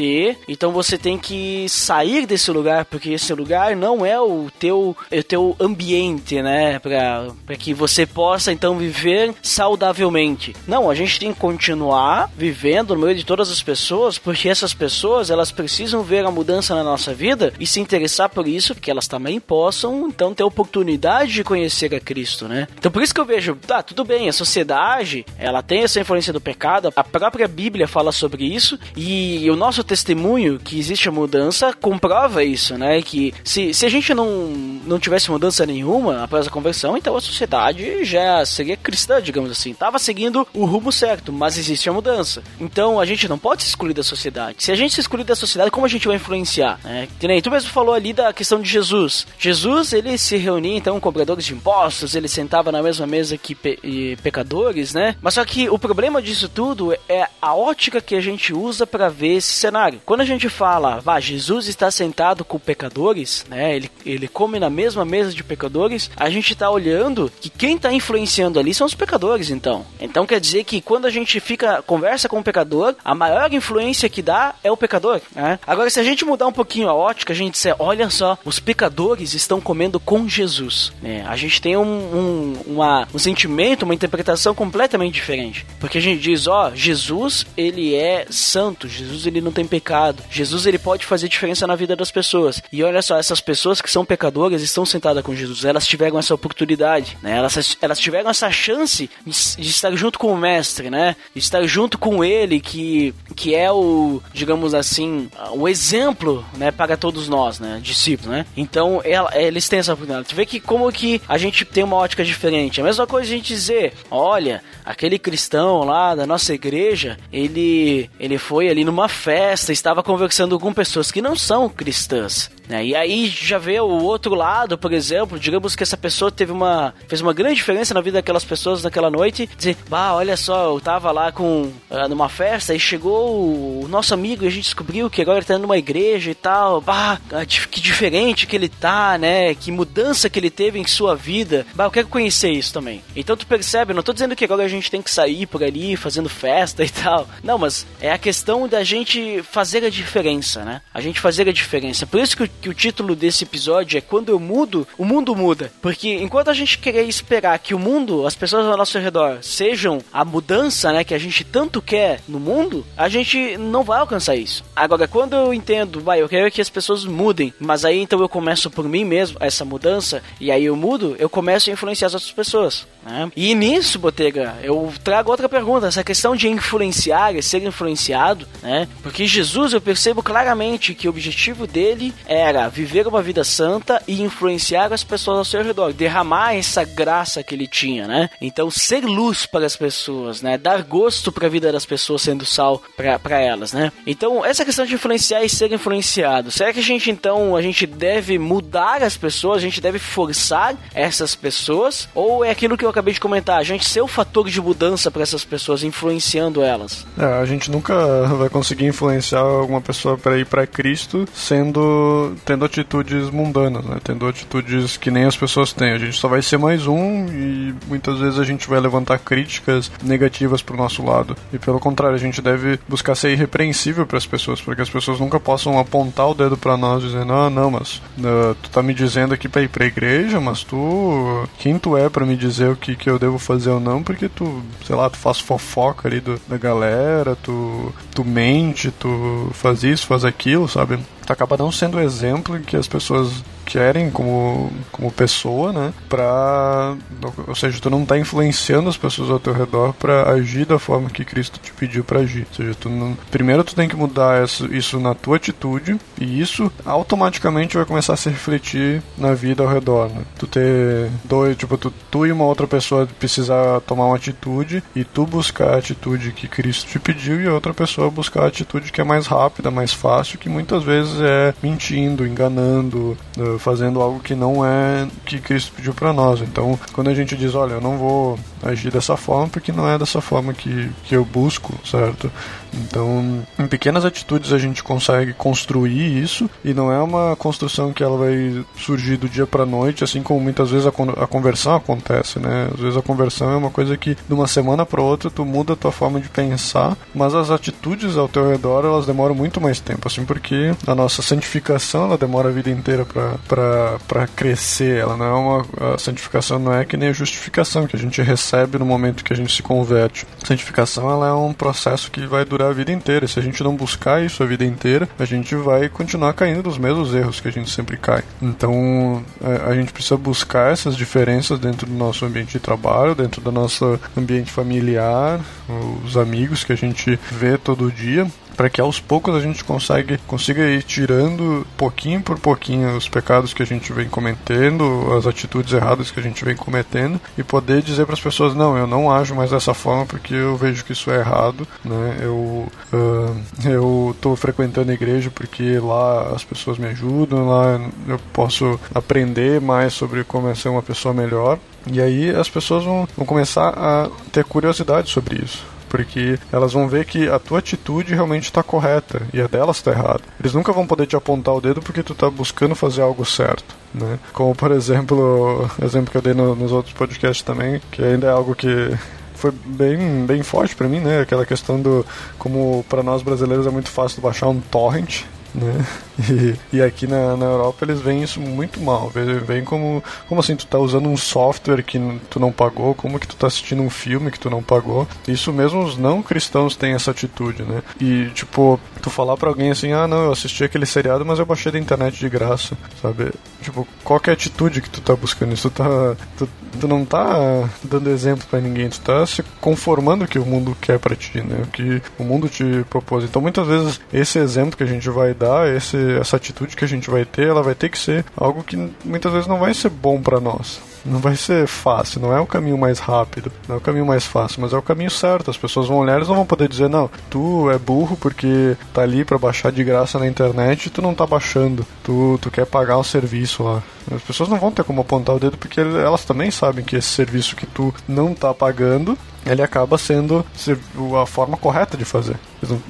então você tem que sair desse lugar porque esse lugar não é o teu, o teu ambiente, né, para que você possa então viver saudavelmente. Não, a gente tem que continuar vivendo no meio de todas as pessoas, porque essas pessoas elas precisam ver a mudança na nossa vida e se interessar por isso, porque elas também possam então ter oportunidade de conhecer a Cristo, né? Então por isso que eu vejo, tá, tudo bem, a sociedade, ela tem essa influência do pecado, a própria Bíblia fala sobre isso e o nosso testemunho que existe a mudança comprova isso, né? Que se, se a gente não, não tivesse mudança nenhuma após a conversão, então a sociedade já seria cristã, digamos assim, tava seguindo o rumo certo, mas existe a mudança. Então a gente não pode se excluir da sociedade. Se a gente se excluir da sociedade, como a gente vai influenciar? Né? Tu mesmo falou ali da questão de Jesus. Jesus, ele se reunia então com cobradores de impostos, ele sentava na mesma mesa que pe pecadores, né? Mas só que o problema disso tudo é a ótica que a gente usa para ver esse cenário. Quando a gente fala, vá, Jesus está sentado com pecadores, né? Ele, ele come na mesma mesa de pecadores, a gente tá olhando que quem tá influenciando ali são os pecadores, então. Então quer dizer que quando a gente fica, conversa com o pecador, a maior influência que dá é o pecador. Né? Agora, se a gente mudar um pouquinho a ótica, a gente disser, olha só, os pecadores estão comendo com Jesus. Né? A gente tem um, um, uma, um sentimento, uma interpretação completamente diferente. Porque a gente diz, ó, Jesus, ele é santo, Jesus, ele não tem pecado, Jesus, ele pode fazer diferença na vida das pessoas. E olha só, essas pessoas que são pecadoras estão sentadas com Jesus, elas tiveram essa oportunidade, né? Elas, elas tiveram essa chance de, de estar junto com o Mestre, né? estar junto com ele, que, que é o, digamos assim, o exemplo, né, para todos nós, né, discípulos, né? Então, ela, eles têm essa oportunidade. Tu vê que como que a gente tem uma ótica diferente. A mesma coisa a gente dizer, olha, aquele cristão lá da nossa igreja, ele, ele foi ali numa festa, estava conversando com pessoas que não são cristãs. Né? E aí já vê o outro lado, por exemplo, digamos que essa pessoa teve uma fez uma grande diferença na vida daquelas pessoas naquela noite, dizer, bah, olha só, eu tava lá com uh, numa festa e chegou o nosso amigo e a gente descobriu que agora ele tá numa igreja e tal, bah, ah, que diferente que ele tá, né? Que mudança que ele teve em sua vida. Bah, eu quero conhecer isso também. Então tu percebe, não tô dizendo que agora a gente tem que sair por ali fazendo festa e tal. Não, mas é a questão da gente fazer a diferença, né? A gente fazer a diferença. Por isso que que o título desse episódio é Quando eu mudo, o mundo muda. Porque enquanto a gente querer esperar que o mundo, as pessoas ao nosso redor, sejam a mudança, né, que a gente tanto quer no mundo, a gente não vai alcançar isso. Agora, quando eu entendo, vai, eu quero que as pessoas mudem, mas aí então eu começo por mim mesmo, essa mudança, e aí eu mudo, eu começo a influenciar as outras pessoas. Né? E nisso, Botega, eu trago outra pergunta, essa questão de influenciar e ser influenciado, né? Porque Jesus, eu percebo claramente que o objetivo dele era viver uma vida santa e influenciar as pessoas ao seu redor, derramar essa graça que ele tinha, né? Então, ser luz para as pessoas, né? Dar gosto para a vida das pessoas sendo sal para elas, né? Então, essa questão de influenciar e ser influenciado, será que a gente então a gente deve mudar as pessoas, a gente deve forçar essas pessoas ou é aquilo que eu acabei de comentar, a gente ser o fator de mudança para essas pessoas, influenciando elas? É, a gente nunca vai conseguir influenciar alguma pessoa para ir para Cristo sendo tendo atitudes mundanas, né? Tendo atitudes que nem as pessoas têm. A gente só vai ser mais um e muitas vezes a gente vai levantar críticas negativas pro nosso lado. E pelo contrário, a gente deve buscar ser irrepreensível para as pessoas, para que as pessoas nunca possam apontar o dedo para nós dizendo: "Ah, não, mas uh, tu tá me dizendo aqui para ir para igreja, mas tu quem tu é para me dizer o que que eu devo fazer ou não, porque tu, sei lá, tu faz fofoca ali do, da galera, tu tu mente, tu faz isso, faz aquilo, sabe? Acaba não sendo o exemplo que as pessoas querem como, como pessoa, né? Pra, ou seja, tu não tá influenciando as pessoas ao teu redor para agir da forma que Cristo te pediu para agir. Ou seja, tu não, primeiro tu tem que mudar isso, na tua atitude e isso automaticamente vai começar a se refletir na vida ao redor, né? Tu ter dois, tipo, tu, tu e uma outra pessoa precisar tomar uma atitude e tu buscar a atitude que Cristo te pediu e a outra pessoa buscar a atitude que é mais rápida, mais fácil, que muitas vezes é mentindo, enganando, fazendo algo que não é que Cristo pediu para nós. Então, quando a gente diz, olha, eu não vou agir dessa forma porque não é dessa forma que, que eu busco, certo? Então, em pequenas atitudes a gente consegue construir isso e não é uma construção que ela vai surgir do dia para noite, assim como muitas vezes a, a, conversão acontece, né? Às vezes a conversão é uma coisa que de uma semana para outra tu muda a tua forma de pensar, mas as atitudes ao teu redor elas demoram muito mais tempo, assim porque a nossa santificação ela demora a vida inteira para crescer, ela não é uma a santificação não é que nem a justificação que a gente recebe no momento que a gente se converte. A santificação ela é um processo que vai durar a vida inteira. Se a gente não buscar isso a vida inteira, a gente vai continuar caindo nos mesmos erros que a gente sempre cai. Então, a, a gente precisa buscar essas diferenças dentro do nosso ambiente de trabalho, dentro do nosso ambiente familiar, os amigos que a gente vê todo dia, para que aos poucos a gente consegue, consiga ir tirando pouquinho por pouquinho os pecados que a gente vem cometendo, as atitudes erradas que a gente vem cometendo e poder dizer para as pessoas não, eu não ajo mais dessa forma porque eu vejo que isso é errado, né? Eu uh, eu estou frequentando a igreja porque lá as pessoas me ajudam, lá eu posso aprender mais sobre como é ser uma pessoa melhor. E aí as pessoas vão, vão começar a ter curiosidade sobre isso porque elas vão ver que a tua atitude realmente está correta e a delas está errada. Eles nunca vão poder te apontar o dedo porque tu está buscando fazer algo certo. Né? Como por exemplo, o exemplo que eu dei no, nos outros podcasts também, que ainda é algo que foi bem, bem forte para mim, né? Aquela questão do como para nós brasileiros é muito fácil baixar um torrent, né? E, e aqui na, na Europa eles veem isso muito mal. Vem como, como assim, tu tá usando um software que tu não pagou, como que tu tá assistindo um filme que tu não pagou. Isso mesmo os não cristãos têm essa atitude, né? E tipo, tu falar para alguém assim, ah não, eu assisti aquele seriado, mas eu baixei da internet de graça, sabe? Tipo, qual é a atitude que tu tá buscando? Isso tu tá. Tu, tu não tá dando exemplo para ninguém, tu tá se conformando o que o mundo quer para ti, né? O que o mundo te propôs. Então muitas vezes esse exemplo que a gente vai dar, esse essa atitude que a gente vai ter, ela vai ter que ser algo que muitas vezes não vai ser bom para nós não vai ser fácil, não é o caminho mais rápido, não é o caminho mais fácil, mas é o caminho certo. As pessoas vão olhar, eles não vão poder dizer, não, tu é burro porque tá ali para baixar de graça na internet e tu não tá baixando, tu, tu quer pagar o serviço lá. As pessoas não vão ter como apontar o dedo porque elas também sabem que esse serviço que tu não tá pagando ele acaba sendo a forma correta de fazer.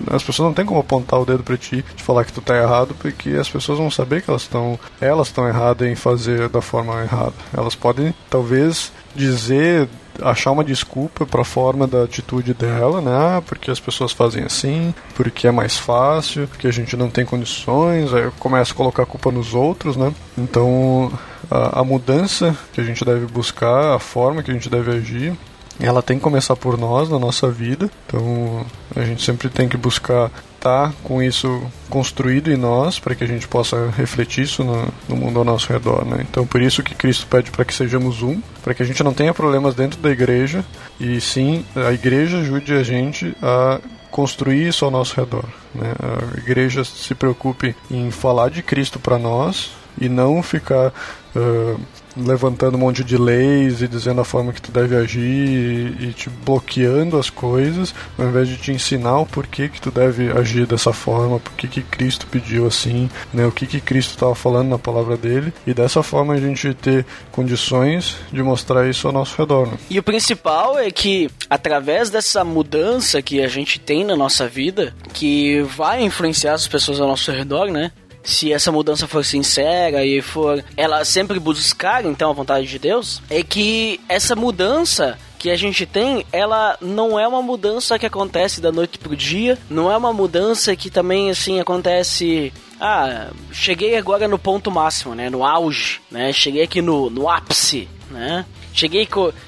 As pessoas não têm como apontar o dedo para ti e falar que tu tá errado, porque as pessoas vão saber que elas estão elas estão erradas em fazer da forma errada. Elas podem talvez dizer achar uma desculpa para a forma da atitude dela, né? Ah, porque as pessoas fazem assim, porque é mais fácil, porque a gente não tem condições, aí começa a colocar a culpa nos outros, né? Então, a, a mudança que a gente deve buscar, a forma que a gente deve agir, ela tem que começar por nós, na nossa vida. Então a gente sempre tem que buscar estar tá com isso construído em nós para que a gente possa refletir isso no, no, mundo ao nosso redor. Né? Então por isso que Cristo pede para que sejamos um, para que a gente não tenha problemas dentro da igreja e sim a igreja ajude a gente a construir isso ao nosso redor. Né? A igreja se preocupe em falar de Cristo para nós e não ficar uh, levantando um monte de leis e dizendo a forma que tu deve agir e, e, te bloqueando as coisas, ao invés de te ensinar o porquê que tu deve agir dessa forma, porquê que Cristo pediu assim, né, o que que Cristo estava falando na palavra dele, e dessa forma a gente ter condições de mostrar isso ao nosso redor. Né? E o principal é que através dessa mudança que a gente tem na nossa vida, que vai influenciar as pessoas ao nosso redor, né? Se essa mudança for sincera e for ela sempre buscar então a vontade de Deus, é que essa mudança que a gente tem, ela não é uma mudança que acontece da noite pro dia, não é uma mudança que também assim acontece ah, cheguei agora no ponto máximo, né, no auge, né? Cheguei aqui no, no ápice, né? Cheguei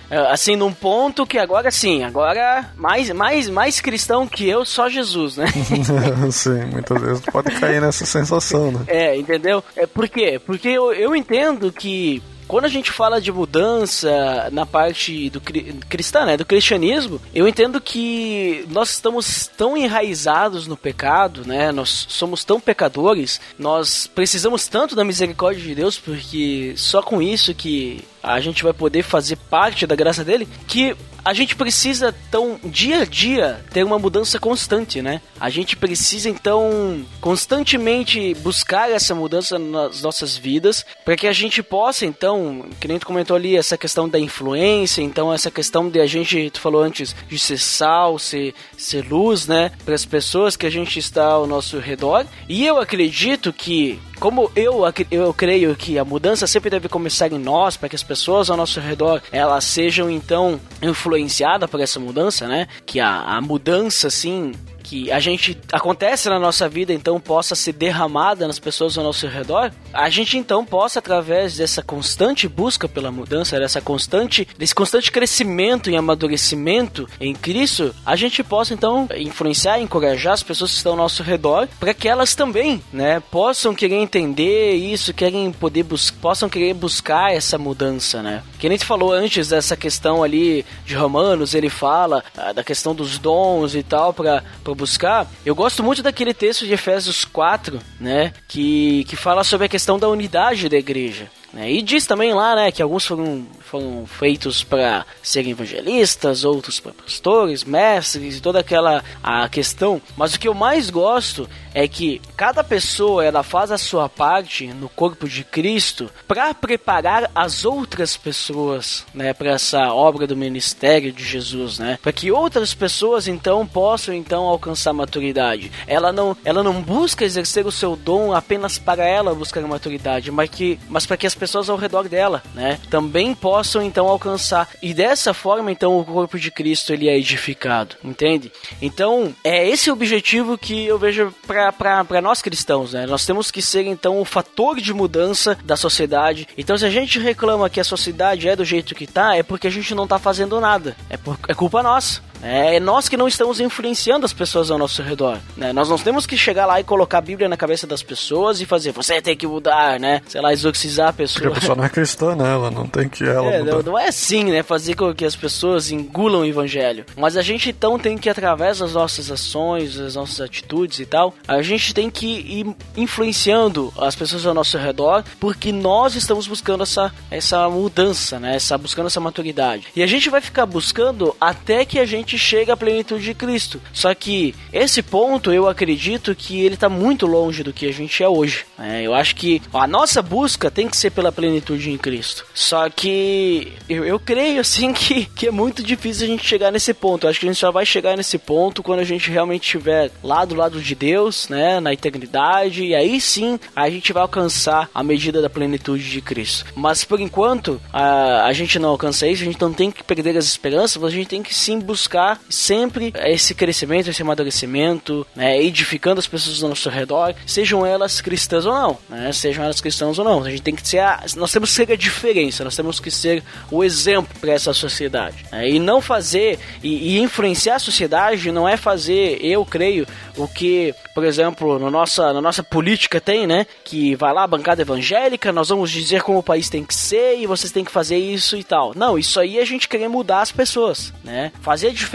eh, assim num ponto que agora sim, agora mais mais mais cristão que eu, só Jesus, né? sim, muitas vezes pode cair nessa sensação, né? É, entendeu? É por quê? Porque eu, eu entendo que quando a gente fala de mudança na parte do cristã, né, do cristianismo, eu entendo que nós estamos tão enraizados no pecado, né? Nós somos tão pecadores, nós precisamos tanto da misericórdia de Deus, porque só com isso que a gente vai poder fazer parte da graça dele, que a gente precisa, então, dia a dia, ter uma mudança constante, né? A gente precisa, então, constantemente buscar essa mudança nas nossas vidas, para que a gente possa, então, que nem tu comentou ali, essa questão da influência, então, essa questão de a gente, tu falou antes, de ser sal, ser, ser luz, né? Para as pessoas que a gente está ao nosso redor. E eu acredito que como eu, eu creio que a mudança sempre deve começar em nós, para que as pessoas ao nosso redor elas sejam então influenciadas por essa mudança, né? Que a, a mudança, assim, que a gente acontece na nossa vida, então possa ser derramada nas pessoas ao nosso redor, a gente então possa através dessa constante busca pela mudança, dessa constante, desse constante crescimento e amadurecimento em Cristo, a gente possa então influenciar, encorajar as pessoas que estão ao nosso redor para que elas também, né, possam querer entender isso, querem poder possam querer buscar essa mudança, né? Que nem te falou antes dessa questão ali de Romanos, ele fala ah, da questão dos dons e tal para buscar, eu gosto muito daquele texto de Efésios 4, né? Que, que fala sobre a questão da unidade da igreja. Né? E diz também lá, né, que alguns foram, foram feitos para serem evangelistas, outros para pastores, mestres e toda aquela a questão. Mas o que eu mais gosto é que cada pessoa ela faz a sua parte no corpo de Cristo para preparar as outras pessoas, né, para essa obra do ministério de Jesus, né, para que outras pessoas então possam então alcançar maturidade. Ela não, ela não busca exercer o seu dom apenas para ela buscar a maturidade, mas que, mas para que as pessoas ao redor dela, né, também possam então alcançar. E dessa forma então o corpo de Cristo ele é edificado, entende? Então é esse o objetivo que eu vejo para nós cristãos, né? Nós temos que ser então o fator de mudança da sociedade. Então, se a gente reclama que a sociedade é do jeito que tá, é porque a gente não tá fazendo nada. É, por, é culpa nossa. É nós que não estamos influenciando as pessoas ao nosso redor. Né? Nós não temos que chegar lá e colocar a Bíblia na cabeça das pessoas e fazer, você tem que mudar, né? Sei lá, exorcizar a pessoa. Porque a pessoa não é cristã, né? Ela não tem que ela É, mudar. não, não é assim, né? Fazer com que as pessoas engulam o evangelho. Mas a gente então tem que, através das nossas ações, das nossas atitudes e tal, a gente tem que ir influenciando as pessoas ao nosso redor, porque nós estamos buscando essa, essa mudança, né? Essa, buscando essa maturidade. E a gente vai ficar buscando até que a gente chegue à plenitude de Cristo. Só que esse ponto eu acredito que ele está muito longe do que a gente é hoje. né? eu acho que a nossa busca tem que ser pela plenitude em Cristo. Só que eu, eu creio assim que, que é muito difícil a gente chegar nesse ponto. Eu acho que a gente só vai chegar nesse ponto quando a gente realmente estiver lá do lado de Deus, né, na eternidade, e aí sim a gente vai alcançar a medida da plenitude de Cristo. Mas por enquanto a, a gente não alcança isso, a gente não tem que perder as esperanças, mas a gente tem que sim buscar sempre esse crescimento, esse amadurecimento, né, edificando as pessoas ao nosso redor, sejam elas cristãs ou não, né, sejam elas cristãs ou não. A gente tem que ser a, nós temos que ser a diferença, nós temos que ser o exemplo para essa sociedade. né, e não fazer e, e influenciar a sociedade não é fazer, eu creio, o que, por exemplo, no nossa, na nossa política tem, né? Que vai lá, bancada evangélica, nós vamos dizer como o país tem que ser e vocês têm que fazer isso e tal. Não, isso aí é a gente querer mudar as pessoas, né? Fazer a diferença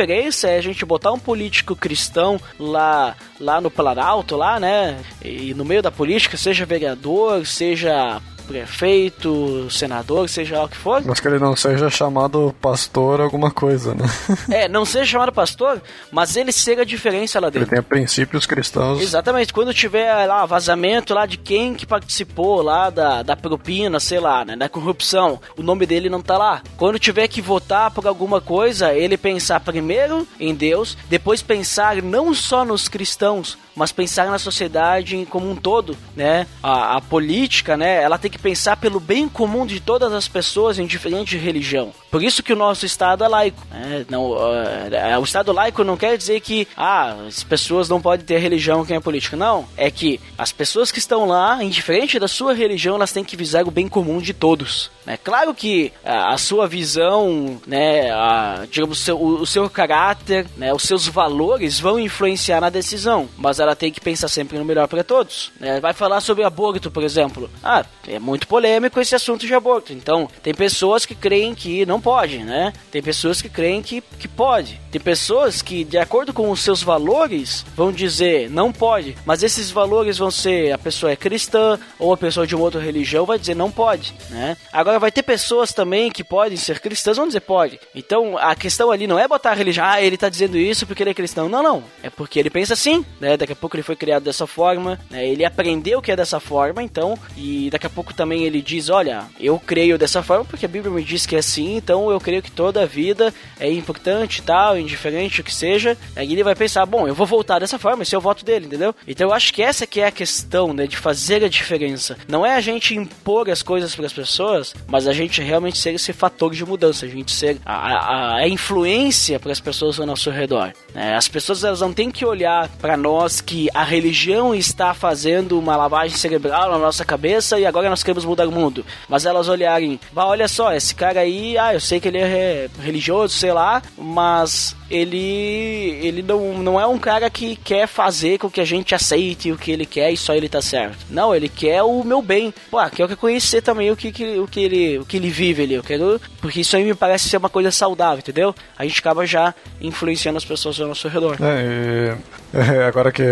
é a gente botar um político cristão lá, lá no Planalto, lá, né? E no meio da política, seja vereador, seja prefeito, senador, seja lá o que for. Mas que ele não seja chamado pastor alguma coisa, né? É, não seja chamado pastor, mas ele ser a diferença lá Ele dentro. tenha princípios cristãos. Exatamente, quando tiver lá vazamento lá de quem que participou lá da, da propina, sei lá, né, da corrupção, o nome dele não tá lá. Quando tiver que votar por alguma coisa, ele pensar primeiro em Deus, depois pensar não só nos cristãos, mas pensar na sociedade como um todo, né? A, a política, né? Ela tem que pensar pelo bem comum de todas as pessoas, indiferente de religião. Por isso que o nosso Estado é laico. Né? Não, uh, o Estado laico não quer dizer que ah, as pessoas não podem ter religião quem é política. Não. É que as pessoas que estão lá, indiferente da sua religião, elas têm que visar o bem comum de todos. Né? claro que a, a sua visão, né, a, digamos, seu, o, o seu caráter, né, os seus valores vão influenciar na decisão, mas ela tem que pensar sempre no melhor para todos. Né? Vai falar sobre aborto, por exemplo. Ah, é muito polêmico esse assunto de aborto. Então, tem pessoas que creem que não pode, né? Tem pessoas que creem que, que pode. Tem pessoas que, de acordo com os seus valores, vão dizer não pode. Mas esses valores vão ser a pessoa é cristã ou a pessoa de uma outra religião vai dizer não pode, né? Agora vai ter pessoas também que podem ser cristãs, vão dizer pode. Então a questão ali não é botar a religião, ah, ele tá dizendo isso porque ele é cristão. Não, não. É porque ele pensa assim, né? Daqui a pouco ele foi criado dessa forma, né? Ele aprendeu que é dessa forma, então, e daqui a pouco também ele diz, olha, eu creio dessa forma porque a Bíblia me diz que é assim, então eu creio que toda a vida é importante tal, indiferente o que seja. Aí ele vai pensar, bom, eu vou voltar dessa forma, esse é o voto dele, entendeu? Então eu acho que essa que é a questão, né, de fazer a diferença. Não é a gente impor as coisas para as pessoas, mas a gente realmente ser esse fator de mudança, a gente ser a, a, a influência para as pessoas ao nosso redor. Né? As pessoas elas não têm que olhar para nós que a religião está fazendo uma lavagem cerebral na nossa cabeça e agora nós queremos mudar o mundo. Mas elas olharem, olha só, esse cara aí, ah, eu sei que ele é religioso, sei lá, mas ele ele não, não é um cara que quer fazer com que a gente aceite o que ele quer e só ele tá certo. Não, ele quer o meu bem. Pô, quer conhecer também o que, que, o que ele o que ele vive ali. Eu quero porque isso aí me parece ser uma coisa saudável, entendeu? A gente acaba já influenciando as pessoas ao nosso redor. É, e, é, agora que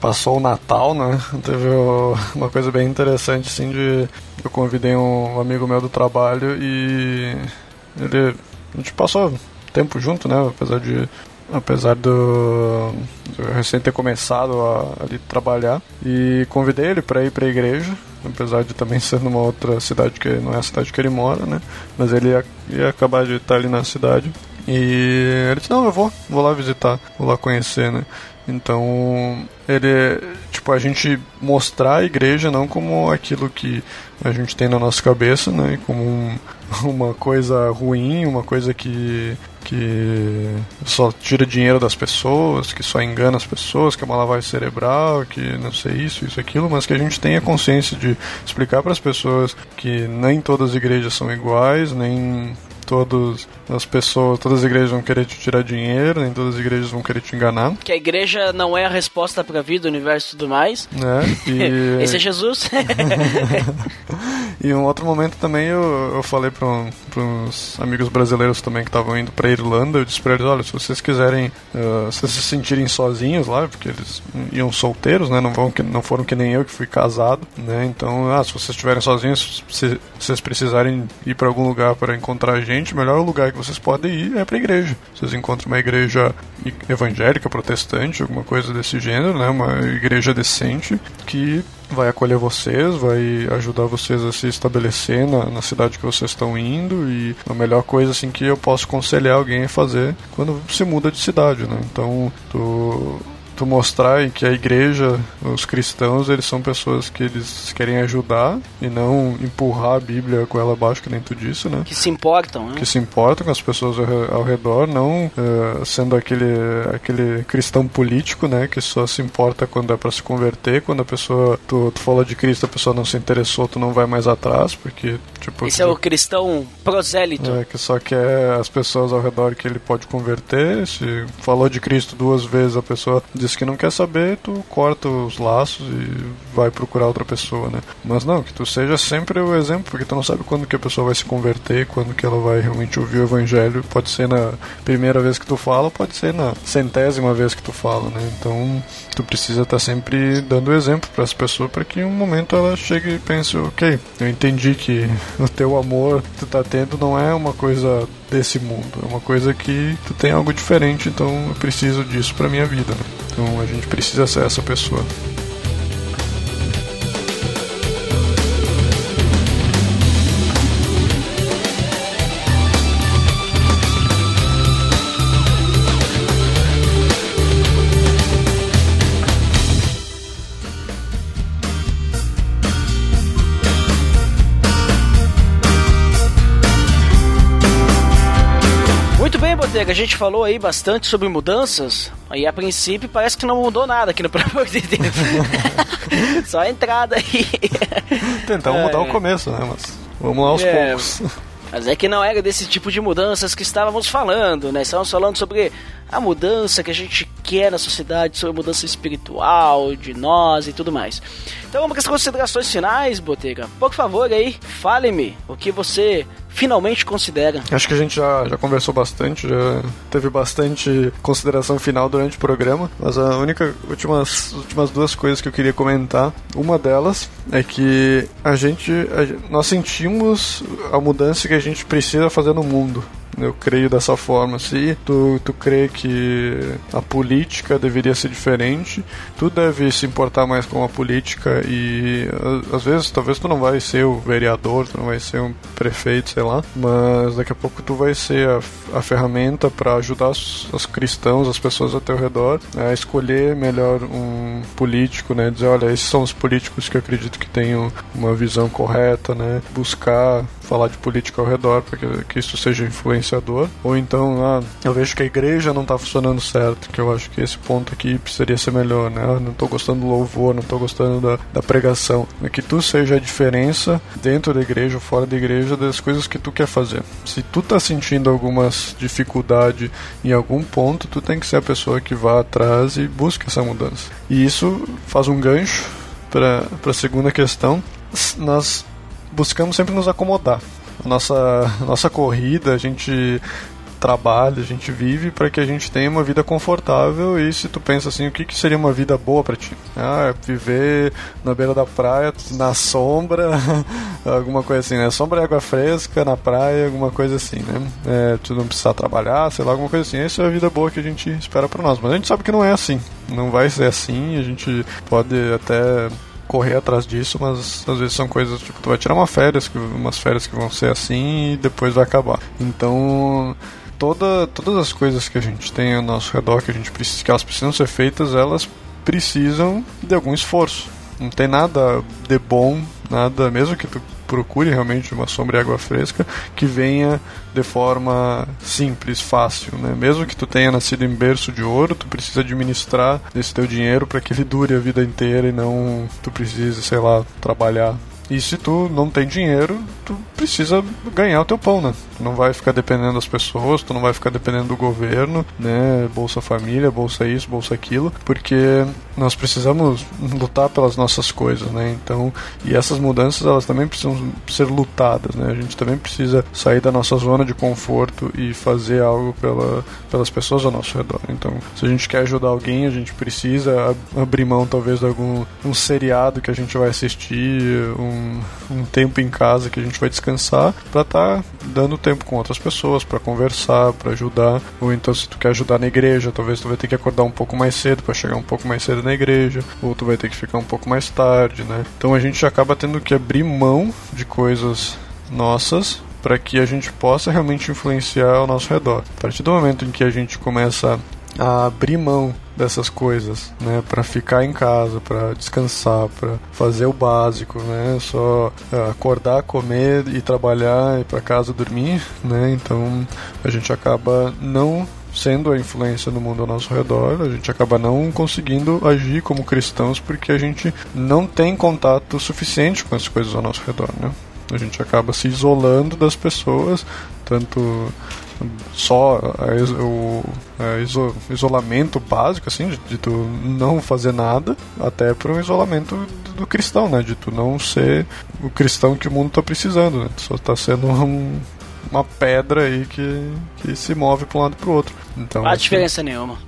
passou o Natal, né? Teve uma coisa bem interessante, assim, de... Eu convidei um amigo meu do trabalho e... Ele... A gente passou tempo junto, né? Apesar de... Apesar do... Eu recém ter começado a ali trabalhar. E convidei ele para ir pra igreja. Apesar de também ser numa outra cidade que não é a cidade que ele mora, né? Mas ele ia, ia acabar de estar ali na cidade. E ele disse, não, eu vou, vou lá visitar, vou lá conhecer, né? Então, ele, tipo, a gente mostrar a igreja não como aquilo que a gente tem na nossa cabeça, né? Como um, uma coisa ruim, uma coisa que, que só tira dinheiro das pessoas, que só engana as pessoas, que é uma lavagem cerebral, que não sei isso, isso, aquilo, mas que a gente tenha consciência de explicar para as pessoas que nem todas as igrejas são iguais, nem todos as pessoas, todas as igrejas vão querer te tirar dinheiro, nem todas as igrejas vão querer te enganar. Que a igreja não é a resposta pra vida, o universo e tudo mais. Né? E... Esse é Jesus. e um outro momento também eu, eu falei para uns amigos brasileiros também que estavam indo para Irlanda, eu disse para eles, olha, se vocês quiserem uh, se se sentirem sozinhos lá, porque eles iam solteiros, né? Não vão que não foram que nem eu que fui casado, né? Então, ah, se vocês estiverem sozinhos, se vocês precisarem ir para algum lugar para encontrar gente, o melhor lugar que vocês podem ir é para a igreja. Vocês encontram uma igreja evangélica, protestante, alguma coisa desse gênero, né? Uma igreja decente que vai acolher vocês, vai ajudar vocês a se estabelecer na, na cidade que vocês estão indo e a melhor coisa assim que eu posso aconselhar alguém a fazer quando se muda de cidade, né? Então, tu tu mostrar que a igreja, os cristãos, eles são pessoas que eles querem ajudar e não empurrar a Bíblia com ela abaixo, que nem tu disse, né? Que se importam, né? Que se importam com as pessoas ao redor, não uh, sendo aquele, aquele cristão político, né? Que só se importa quando é para se converter, quando a pessoa, tu, tu fala de Cristo, a pessoa não se interessou, tu não vai mais atrás, porque, tipo... Esse tu, é o cristão prosélito. É, que só quer as pessoas ao redor que ele pode converter, se falou de Cristo duas vezes, a pessoa diz diz que não quer saber, tu corta os laços e vai procurar outra pessoa, né? Mas não, que tu seja sempre o exemplo, porque tu não sabe quando que a pessoa vai se converter, quando que ela vai realmente ouvir o evangelho. Pode ser na primeira vez que tu fala, pode ser na centésima vez que tu fala, né? Então, tu precisa estar tá sempre dando exemplo para as pessoas para que em um momento ela chegue e pense, ok, eu entendi que o teu amor que tu tá tendo não é uma coisa desse mundo. É uma coisa que tu tem algo diferente, então eu preciso disso para minha vida. Né? Então a gente precisa ser essa pessoa. A gente falou aí bastante sobre mudanças, e a princípio parece que não mudou nada aqui no Pelo de Deus. Só a entrada aí. Tentamos é, mudar o começo, né? Mas vamos lá aos é, poucos. Mas é que não era desse tipo de mudanças que estávamos falando, né? Estávamos falando sobre a mudança que a gente quer na sociedade, sobre a mudança espiritual, de nós e tudo mais. Então vamos para as considerações finais, Botega. Por favor aí, fale-me o que você finalmente considera. Acho que a gente já, já conversou bastante, já teve bastante consideração final durante o programa, mas a única últimas, últimas duas coisas que eu queria comentar, uma delas é que a gente, a, nós sentimos a mudança que a gente precisa fazer no mundo. Eu creio dessa forma. Se tu, tu crê que a política deveria ser diferente, tu deve se importar mais com a política e às vezes, talvez tu não vai ser o vereador, tu não vai ser um prefeito, sei lá, mas daqui a pouco tu vai ser a, a ferramenta para ajudar os, os, cristãos, as pessoas ao teu redor, a escolher melhor um político, né? Dizer, olha, esses são os políticos que eu acredito que tenham uma visão correta, né? Buscar falar de política ao redor para que, que isso seja influenciador. Ou então, ah, eu vejo que a igreja não está funcionando certo, que eu acho que esse ponto aqui precisaria ser melhor, né? Eu não estou gostando do louvor, não estou gostando da, da pregação. É que tu seja a diferença dentro da igreja ou fora da igreja das coisas que tu quer fazer. Se tu tá sentindo algumas dificuldade em algum ponto, tu tem que ser a pessoa que vá atrás e busque essa mudança. E isso faz um gancho para a segunda questão. Nós buscamos sempre nos acomodar. A nossa, nossa corrida, a gente trabalha, a gente vive para que a gente tenha uma vida confortável e se tu pensa assim, o que, que seria uma vida boa para ti? Ah, é viver na beira da praia, na sombra, alguma coisa assim, né? Sombra e água fresca na praia, alguma coisa assim, né? É, tu não precisar trabalhar, sei lá, alguma coisa assim. Essa é a vida boa que a gente espera para nós. Mas a gente sabe que não é assim. Não vai ser assim, a gente pode até correr atrás disso, mas às vezes são coisas tipo, tu vai tirar uma férias, umas férias que vão ser assim e depois vai acabar. Então, toda, todas as coisas que a gente tem ao nosso redor, que a gente precisa, que elas precisam ser feitas, elas precisam de algum esforço. Não tem nada de bom, nada, mesmo que tu procure realmente uma sombra e água fresca que venha de forma simples, fácil, né? Mesmo que tu tenha nascido em berço de ouro, tu precisa administrar esse teu dinheiro para que ele dure a vida inteira e não tu precise, sei lá, trabalhar E se tu não tem dinheiro, tu precisa ganhar o teu pão, né? Tu não vai ficar dependendo das pessoas, tu não vai ficar dependendo do governo, né? Bolsa Família, Bolsa isso, Bolsa aquilo, porque nós precisamos lutar pelas nossas coisas, né? Então, e essas mudanças elas também precisam ser lutadas, né? A gente também precisa sair da nossa zona de conforto e fazer algo pela, pelas pessoas ao nosso redor. Então, se a gente quer ajudar alguém, a gente precisa abrir mão talvez de algum um seriado que a gente vai assistir, um, um tempo em casa que a gente vai descansar para estar tá dando tempo com outras pessoas, para conversar, para ajudar. Ou então se tu quer ajudar na igreja, talvez tu vai ter que acordar um pouco mais cedo para chegar um pouco mais cedo na igreja, ou tu vai ter que ficar um pouco mais tarde, né? Então a gente acaba tendo que abrir mão de coisas nossas para que a gente possa realmente influenciar ao nosso redor. A partir do momento em que a gente começa a abrir mão dessas coisas, né, para ficar em casa, para descansar, para fazer o básico, né, só é, acordar, comer e trabalhar e para casa dormir, né? Então a gente acaba não sendo a influência no mundo ao nosso redor, a gente acaba não conseguindo agir como cristãos porque a gente não tem contato suficiente com as coisas ao nosso redor, né? A gente acaba se isolando das pessoas, tanto só o isolamento básico, assim, de, tu não fazer nada, até para um isolamento do, do, cristão, né? De tu não ser o cristão que o mundo está precisando, né? Tu só está sendo um, uma pedra aí que, que se move para um lado para o outro. Então, não faz diferença nenhuma.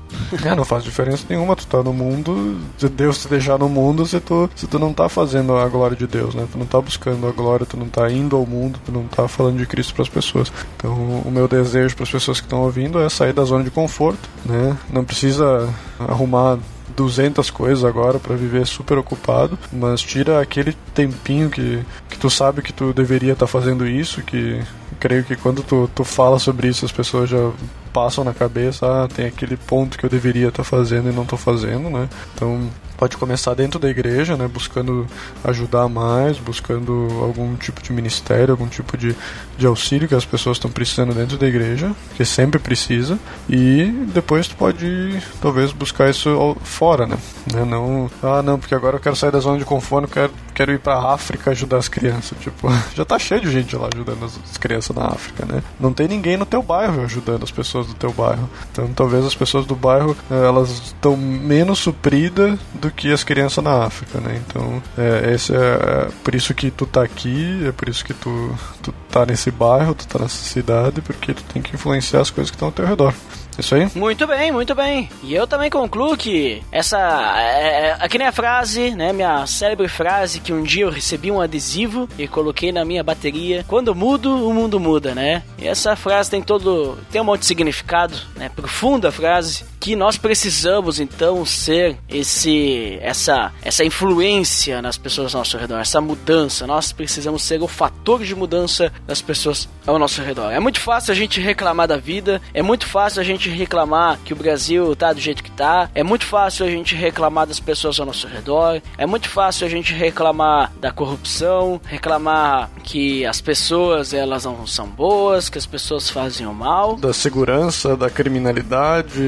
É, não faz diferença nenhuma. Tu tá no mundo, se Deus te deixar no mundo, se tu, se tu não tá fazendo a glória de Deus, né? Tu não tá buscando a glória, tu não tá indo ao mundo, tu não tá falando de Cristo para as pessoas. Então, o meu desejo para as pessoas que estão ouvindo é sair da zona de conforto, né? Não precisa arrumar 200 coisas agora para viver super ocupado, mas tira aquele tempinho que, que tu sabe que tu deveria estar tá fazendo isso, que creio que quando tu, tu fala sobre isso as pessoas já passam na cabeça, ah, tem aquele ponto que eu deveria estar tá fazendo e não estou fazendo, né? Então pode começar dentro da igreja, né, buscando ajudar mais, buscando algum tipo de ministério, algum tipo de, de auxílio que as pessoas estão precisando dentro da igreja, que sempre precisa, e depois tu pode talvez buscar isso fora, né? né? Não, ah, não, porque agora eu quero sair da zona de conforto, quero, quero ir para África ajudar as crianças, tipo, já tá cheio de gente lá ajudando as crianças na África, né? Não tem ninguém no teu bairro ajudando as pessoas do teu bairro. Então, talvez as pessoas do bairro, eh, elas estão menos supridas do que as crianças na África, né? Então, é, esse é, é por isso que tu tá aqui, é por isso que tu, tu tá nesse bairro, tu tá nessa cidade, porque tu tem que influenciar as coisas que estão ao teu redor. Isso aí? Muito bem, muito bem. E eu também concluo que essa. É, é, aqui nem a frase, né? Minha célebre frase que um dia eu recebi um adesivo e coloquei na minha bateria. Quando mudo, o mundo muda, né? E essa frase tem todo. tem um monte de significado, né? Profunda frase que nós precisamos então ser esse essa essa influência nas pessoas ao nosso redor, essa mudança. Nós precisamos ser o fator de mudança das pessoas ao nosso redor. É muito fácil a gente reclamar da vida, é muito fácil a gente reclamar que o Brasil tá do jeito que tá, é muito fácil a gente reclamar das pessoas ao nosso redor, é muito fácil a gente reclamar da corrupção, reclamar que as pessoas elas não são boas, que as pessoas fazem o mal, da segurança, da criminalidade.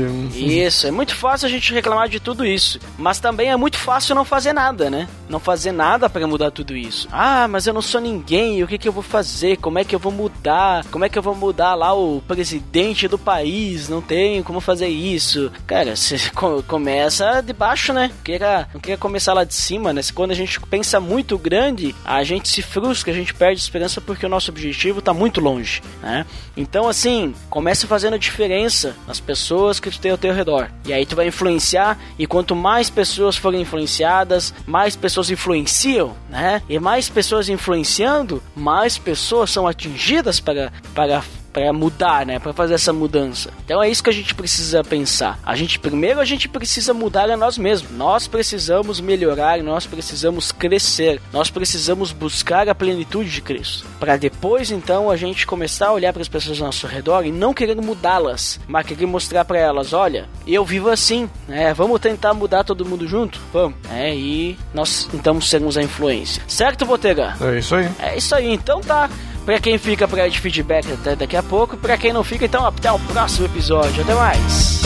Isso, é muito fácil a gente reclamar de tudo isso, mas também é muito fácil não fazer nada, né? Não fazer nada para mudar tudo isso. Ah, mas eu não sou ninguém, o que, que eu vou fazer? Como é que eu vou mudar? Como é que eu vou mudar lá o presidente do país? Não tenho como fazer isso. Cara, você começa de baixo, né? Não queira, não queira começar lá de cima, né? Quando a gente pensa muito grande, a gente se frustra, a gente perde esperança porque o nosso objetivo tá muito longe, né? Então, assim, comece fazendo a diferença nas pessoas que tu tem ao teu redor. E aí tu vai influenciar, e quanto mais pessoas forem influenciadas, mais pessoas influenciam, né? E mais pessoas influenciando, mais pessoas são atingidas para, para para mudar, né, para fazer essa mudança. Então é isso que a gente precisa pensar. A gente primeiro a gente precisa mudar a nós mesmos. Nós precisamos melhorar, nós precisamos crescer. Nós precisamos buscar a plenitude de Cristo. Para depois então a gente começar a olhar para as pessoas ao nosso redor e não querer mudá-las, mas querer mostrar para elas, olha, eu vivo assim, né? Vamos tentar mudar todo mundo junto? Vamos. É, e nós então sermos a influência. Certo, Botega? É isso aí. É isso aí. Então tá. Pra quem fica pra de feedback até daqui a pouco. Pra quem não fica, então até o próximo episódio. Até mais.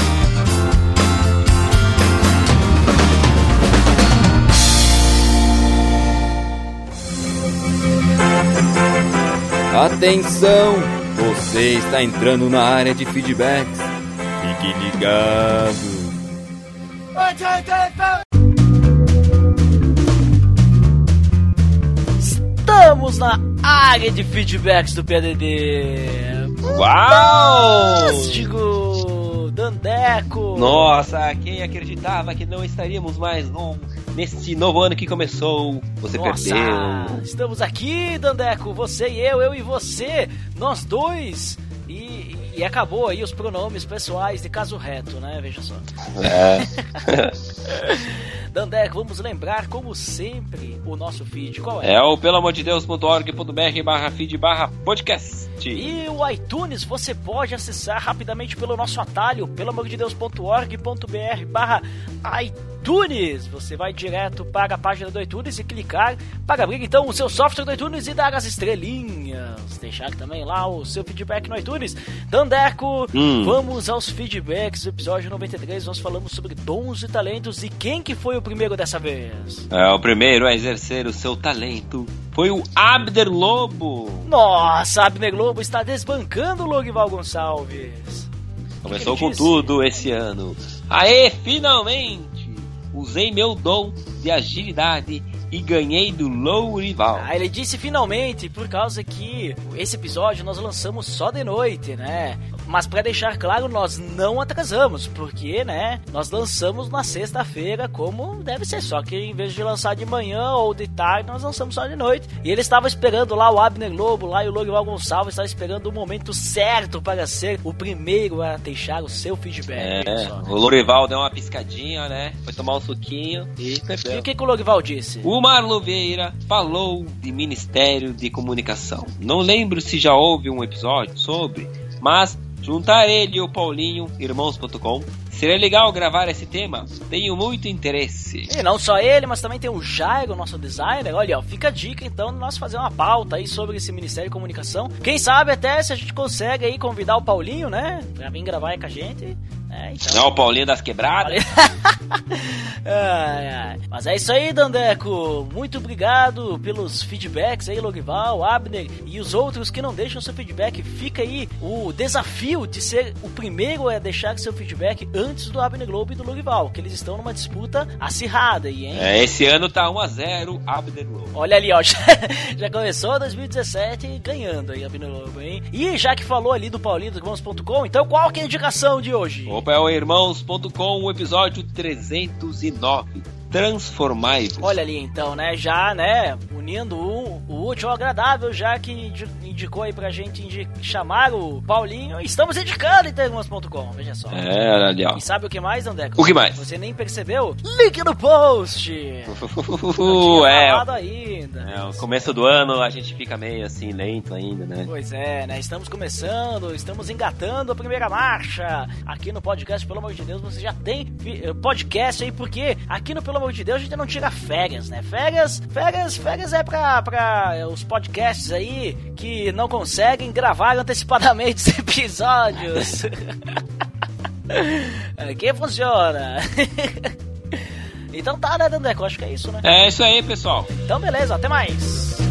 Atenção! Você está entrando na área de feedbacks. Fique ligado. Estamos na área de feedbacks do PDD. Uau! Fantástico! Dandeco! Nossa, quem acreditava que não estaríamos mais num, neste novo ano que começou? Você Nossa, perdeu. estamos aqui, Dandeco, você e eu, eu e você, nós dois. E, e acabou aí os pronomes pessoais de caso reto, né? Veja só. É. Dandeco, vamos lembrar, como sempre, o nosso feed. Qual é? É o pelamordedeus.org.br barra feed barra podcast. E o iTunes você pode acessar rapidamente pelo nosso atalho, pelamordedeus.org.br barra iTunes. Você vai direto para a página do iTunes e clicar para abrir então o seu software do iTunes e dar as estrelinhas. Deixar também lá o seu feedback no iTunes. Dandeco, Hum. vamos aos feedbacks. Episódio 93, nós falamos sobre dons e talentos. E quem que foi o primeiro dessa vez? É, o primeiro a exercer o seu talento foi o Abder Lobo. Nossa, Abner Globo está desbancando o Logival Gonçalves. Começou com disse? tudo esse ano. Aê, finalmente! Usei meu dom de agilidade e ganhei do Lourival. Ah, ele disse finalmente, por causa que esse episódio nós lançamos só de noite, né? Mas pra deixar claro, nós não atrasamos, porque, né, nós lançamos na sexta-feira como deve ser, só que em vez de lançar de manhã ou de tarde, nós lançamos só de noite. E ele estava esperando lá o Abner Lobo, lá e o Lorival Gonçalves estava esperando o momento certo para ser o primeiro a deixar o seu feedback. É, só. o Lourival deu uma piscadinha, né? Foi tomar um suquinho e E o que, que o Lorival disse? O Marlon Vieira falou de Ministério de Comunicação. Não lembro se já houve um episódio sobre, mas juntar ele e o Paulinho, irmãos.com, seria legal gravar esse tema. Tenho muito interesse. E não só ele, mas também tem o Jairo, nosso designer. Olha, ó, fica a dica então de nós fazer uma pauta aí sobre esse Ministério de Comunicação. Quem sabe até se a gente consegue aí convidar o Paulinho, né? Pra vir gravar aí com a gente. É, então. Não, o Paulinho das Quebradas. Ai, ai. Mas é isso aí, Dandeco. Muito obrigado pelos feedbacks aí, Logival, Abner e os outros que não deixam seu feedback. Fica aí o desafio de ser o primeiro a deixar seu feedback antes do Abner Globo e do Logival, que eles estão numa disputa acirrada aí, hein? É, esse ano tá 1x0 Abner Lobo. Olha ali, ó, já, já começou 2017 ganhando aí Abner Lobo, hein? E já que falou ali do Paulinho do Irmãos.com, então qual que é a indicação de hoje? Opa, é o irmãos.com, o episódio 309. Transformai-vos. Olha ali então, né? Já, né? Unindo o, o útil ao agradável, já que indi- indicou aí pra gente chamar o Paulinho. Estamos indicando irmãos.com, veja só. É, ali, ó. E sabe o que mais, Andeco? O que mais? Você nem percebeu? Link no post! Não tinha é, ainda. é, o começo do ano a gente fica meio assim, lento ainda, né? Pois é, né? Estamos começando, estamos engatando a primeira marcha. Aqui no podcast, pelo amor de Deus, você já tem podcast aí, porque aqui no Pelo Amor de Deus a gente não tira férias, né? Férias, férias, férias é pra, pra eh, os podcasts aí que não conseguem gravar antecipadamente os episódios. Aqui funciona. então tá, né, Dandeco? Acho que é isso, né? É isso aí, pessoal. Então beleza, até mais.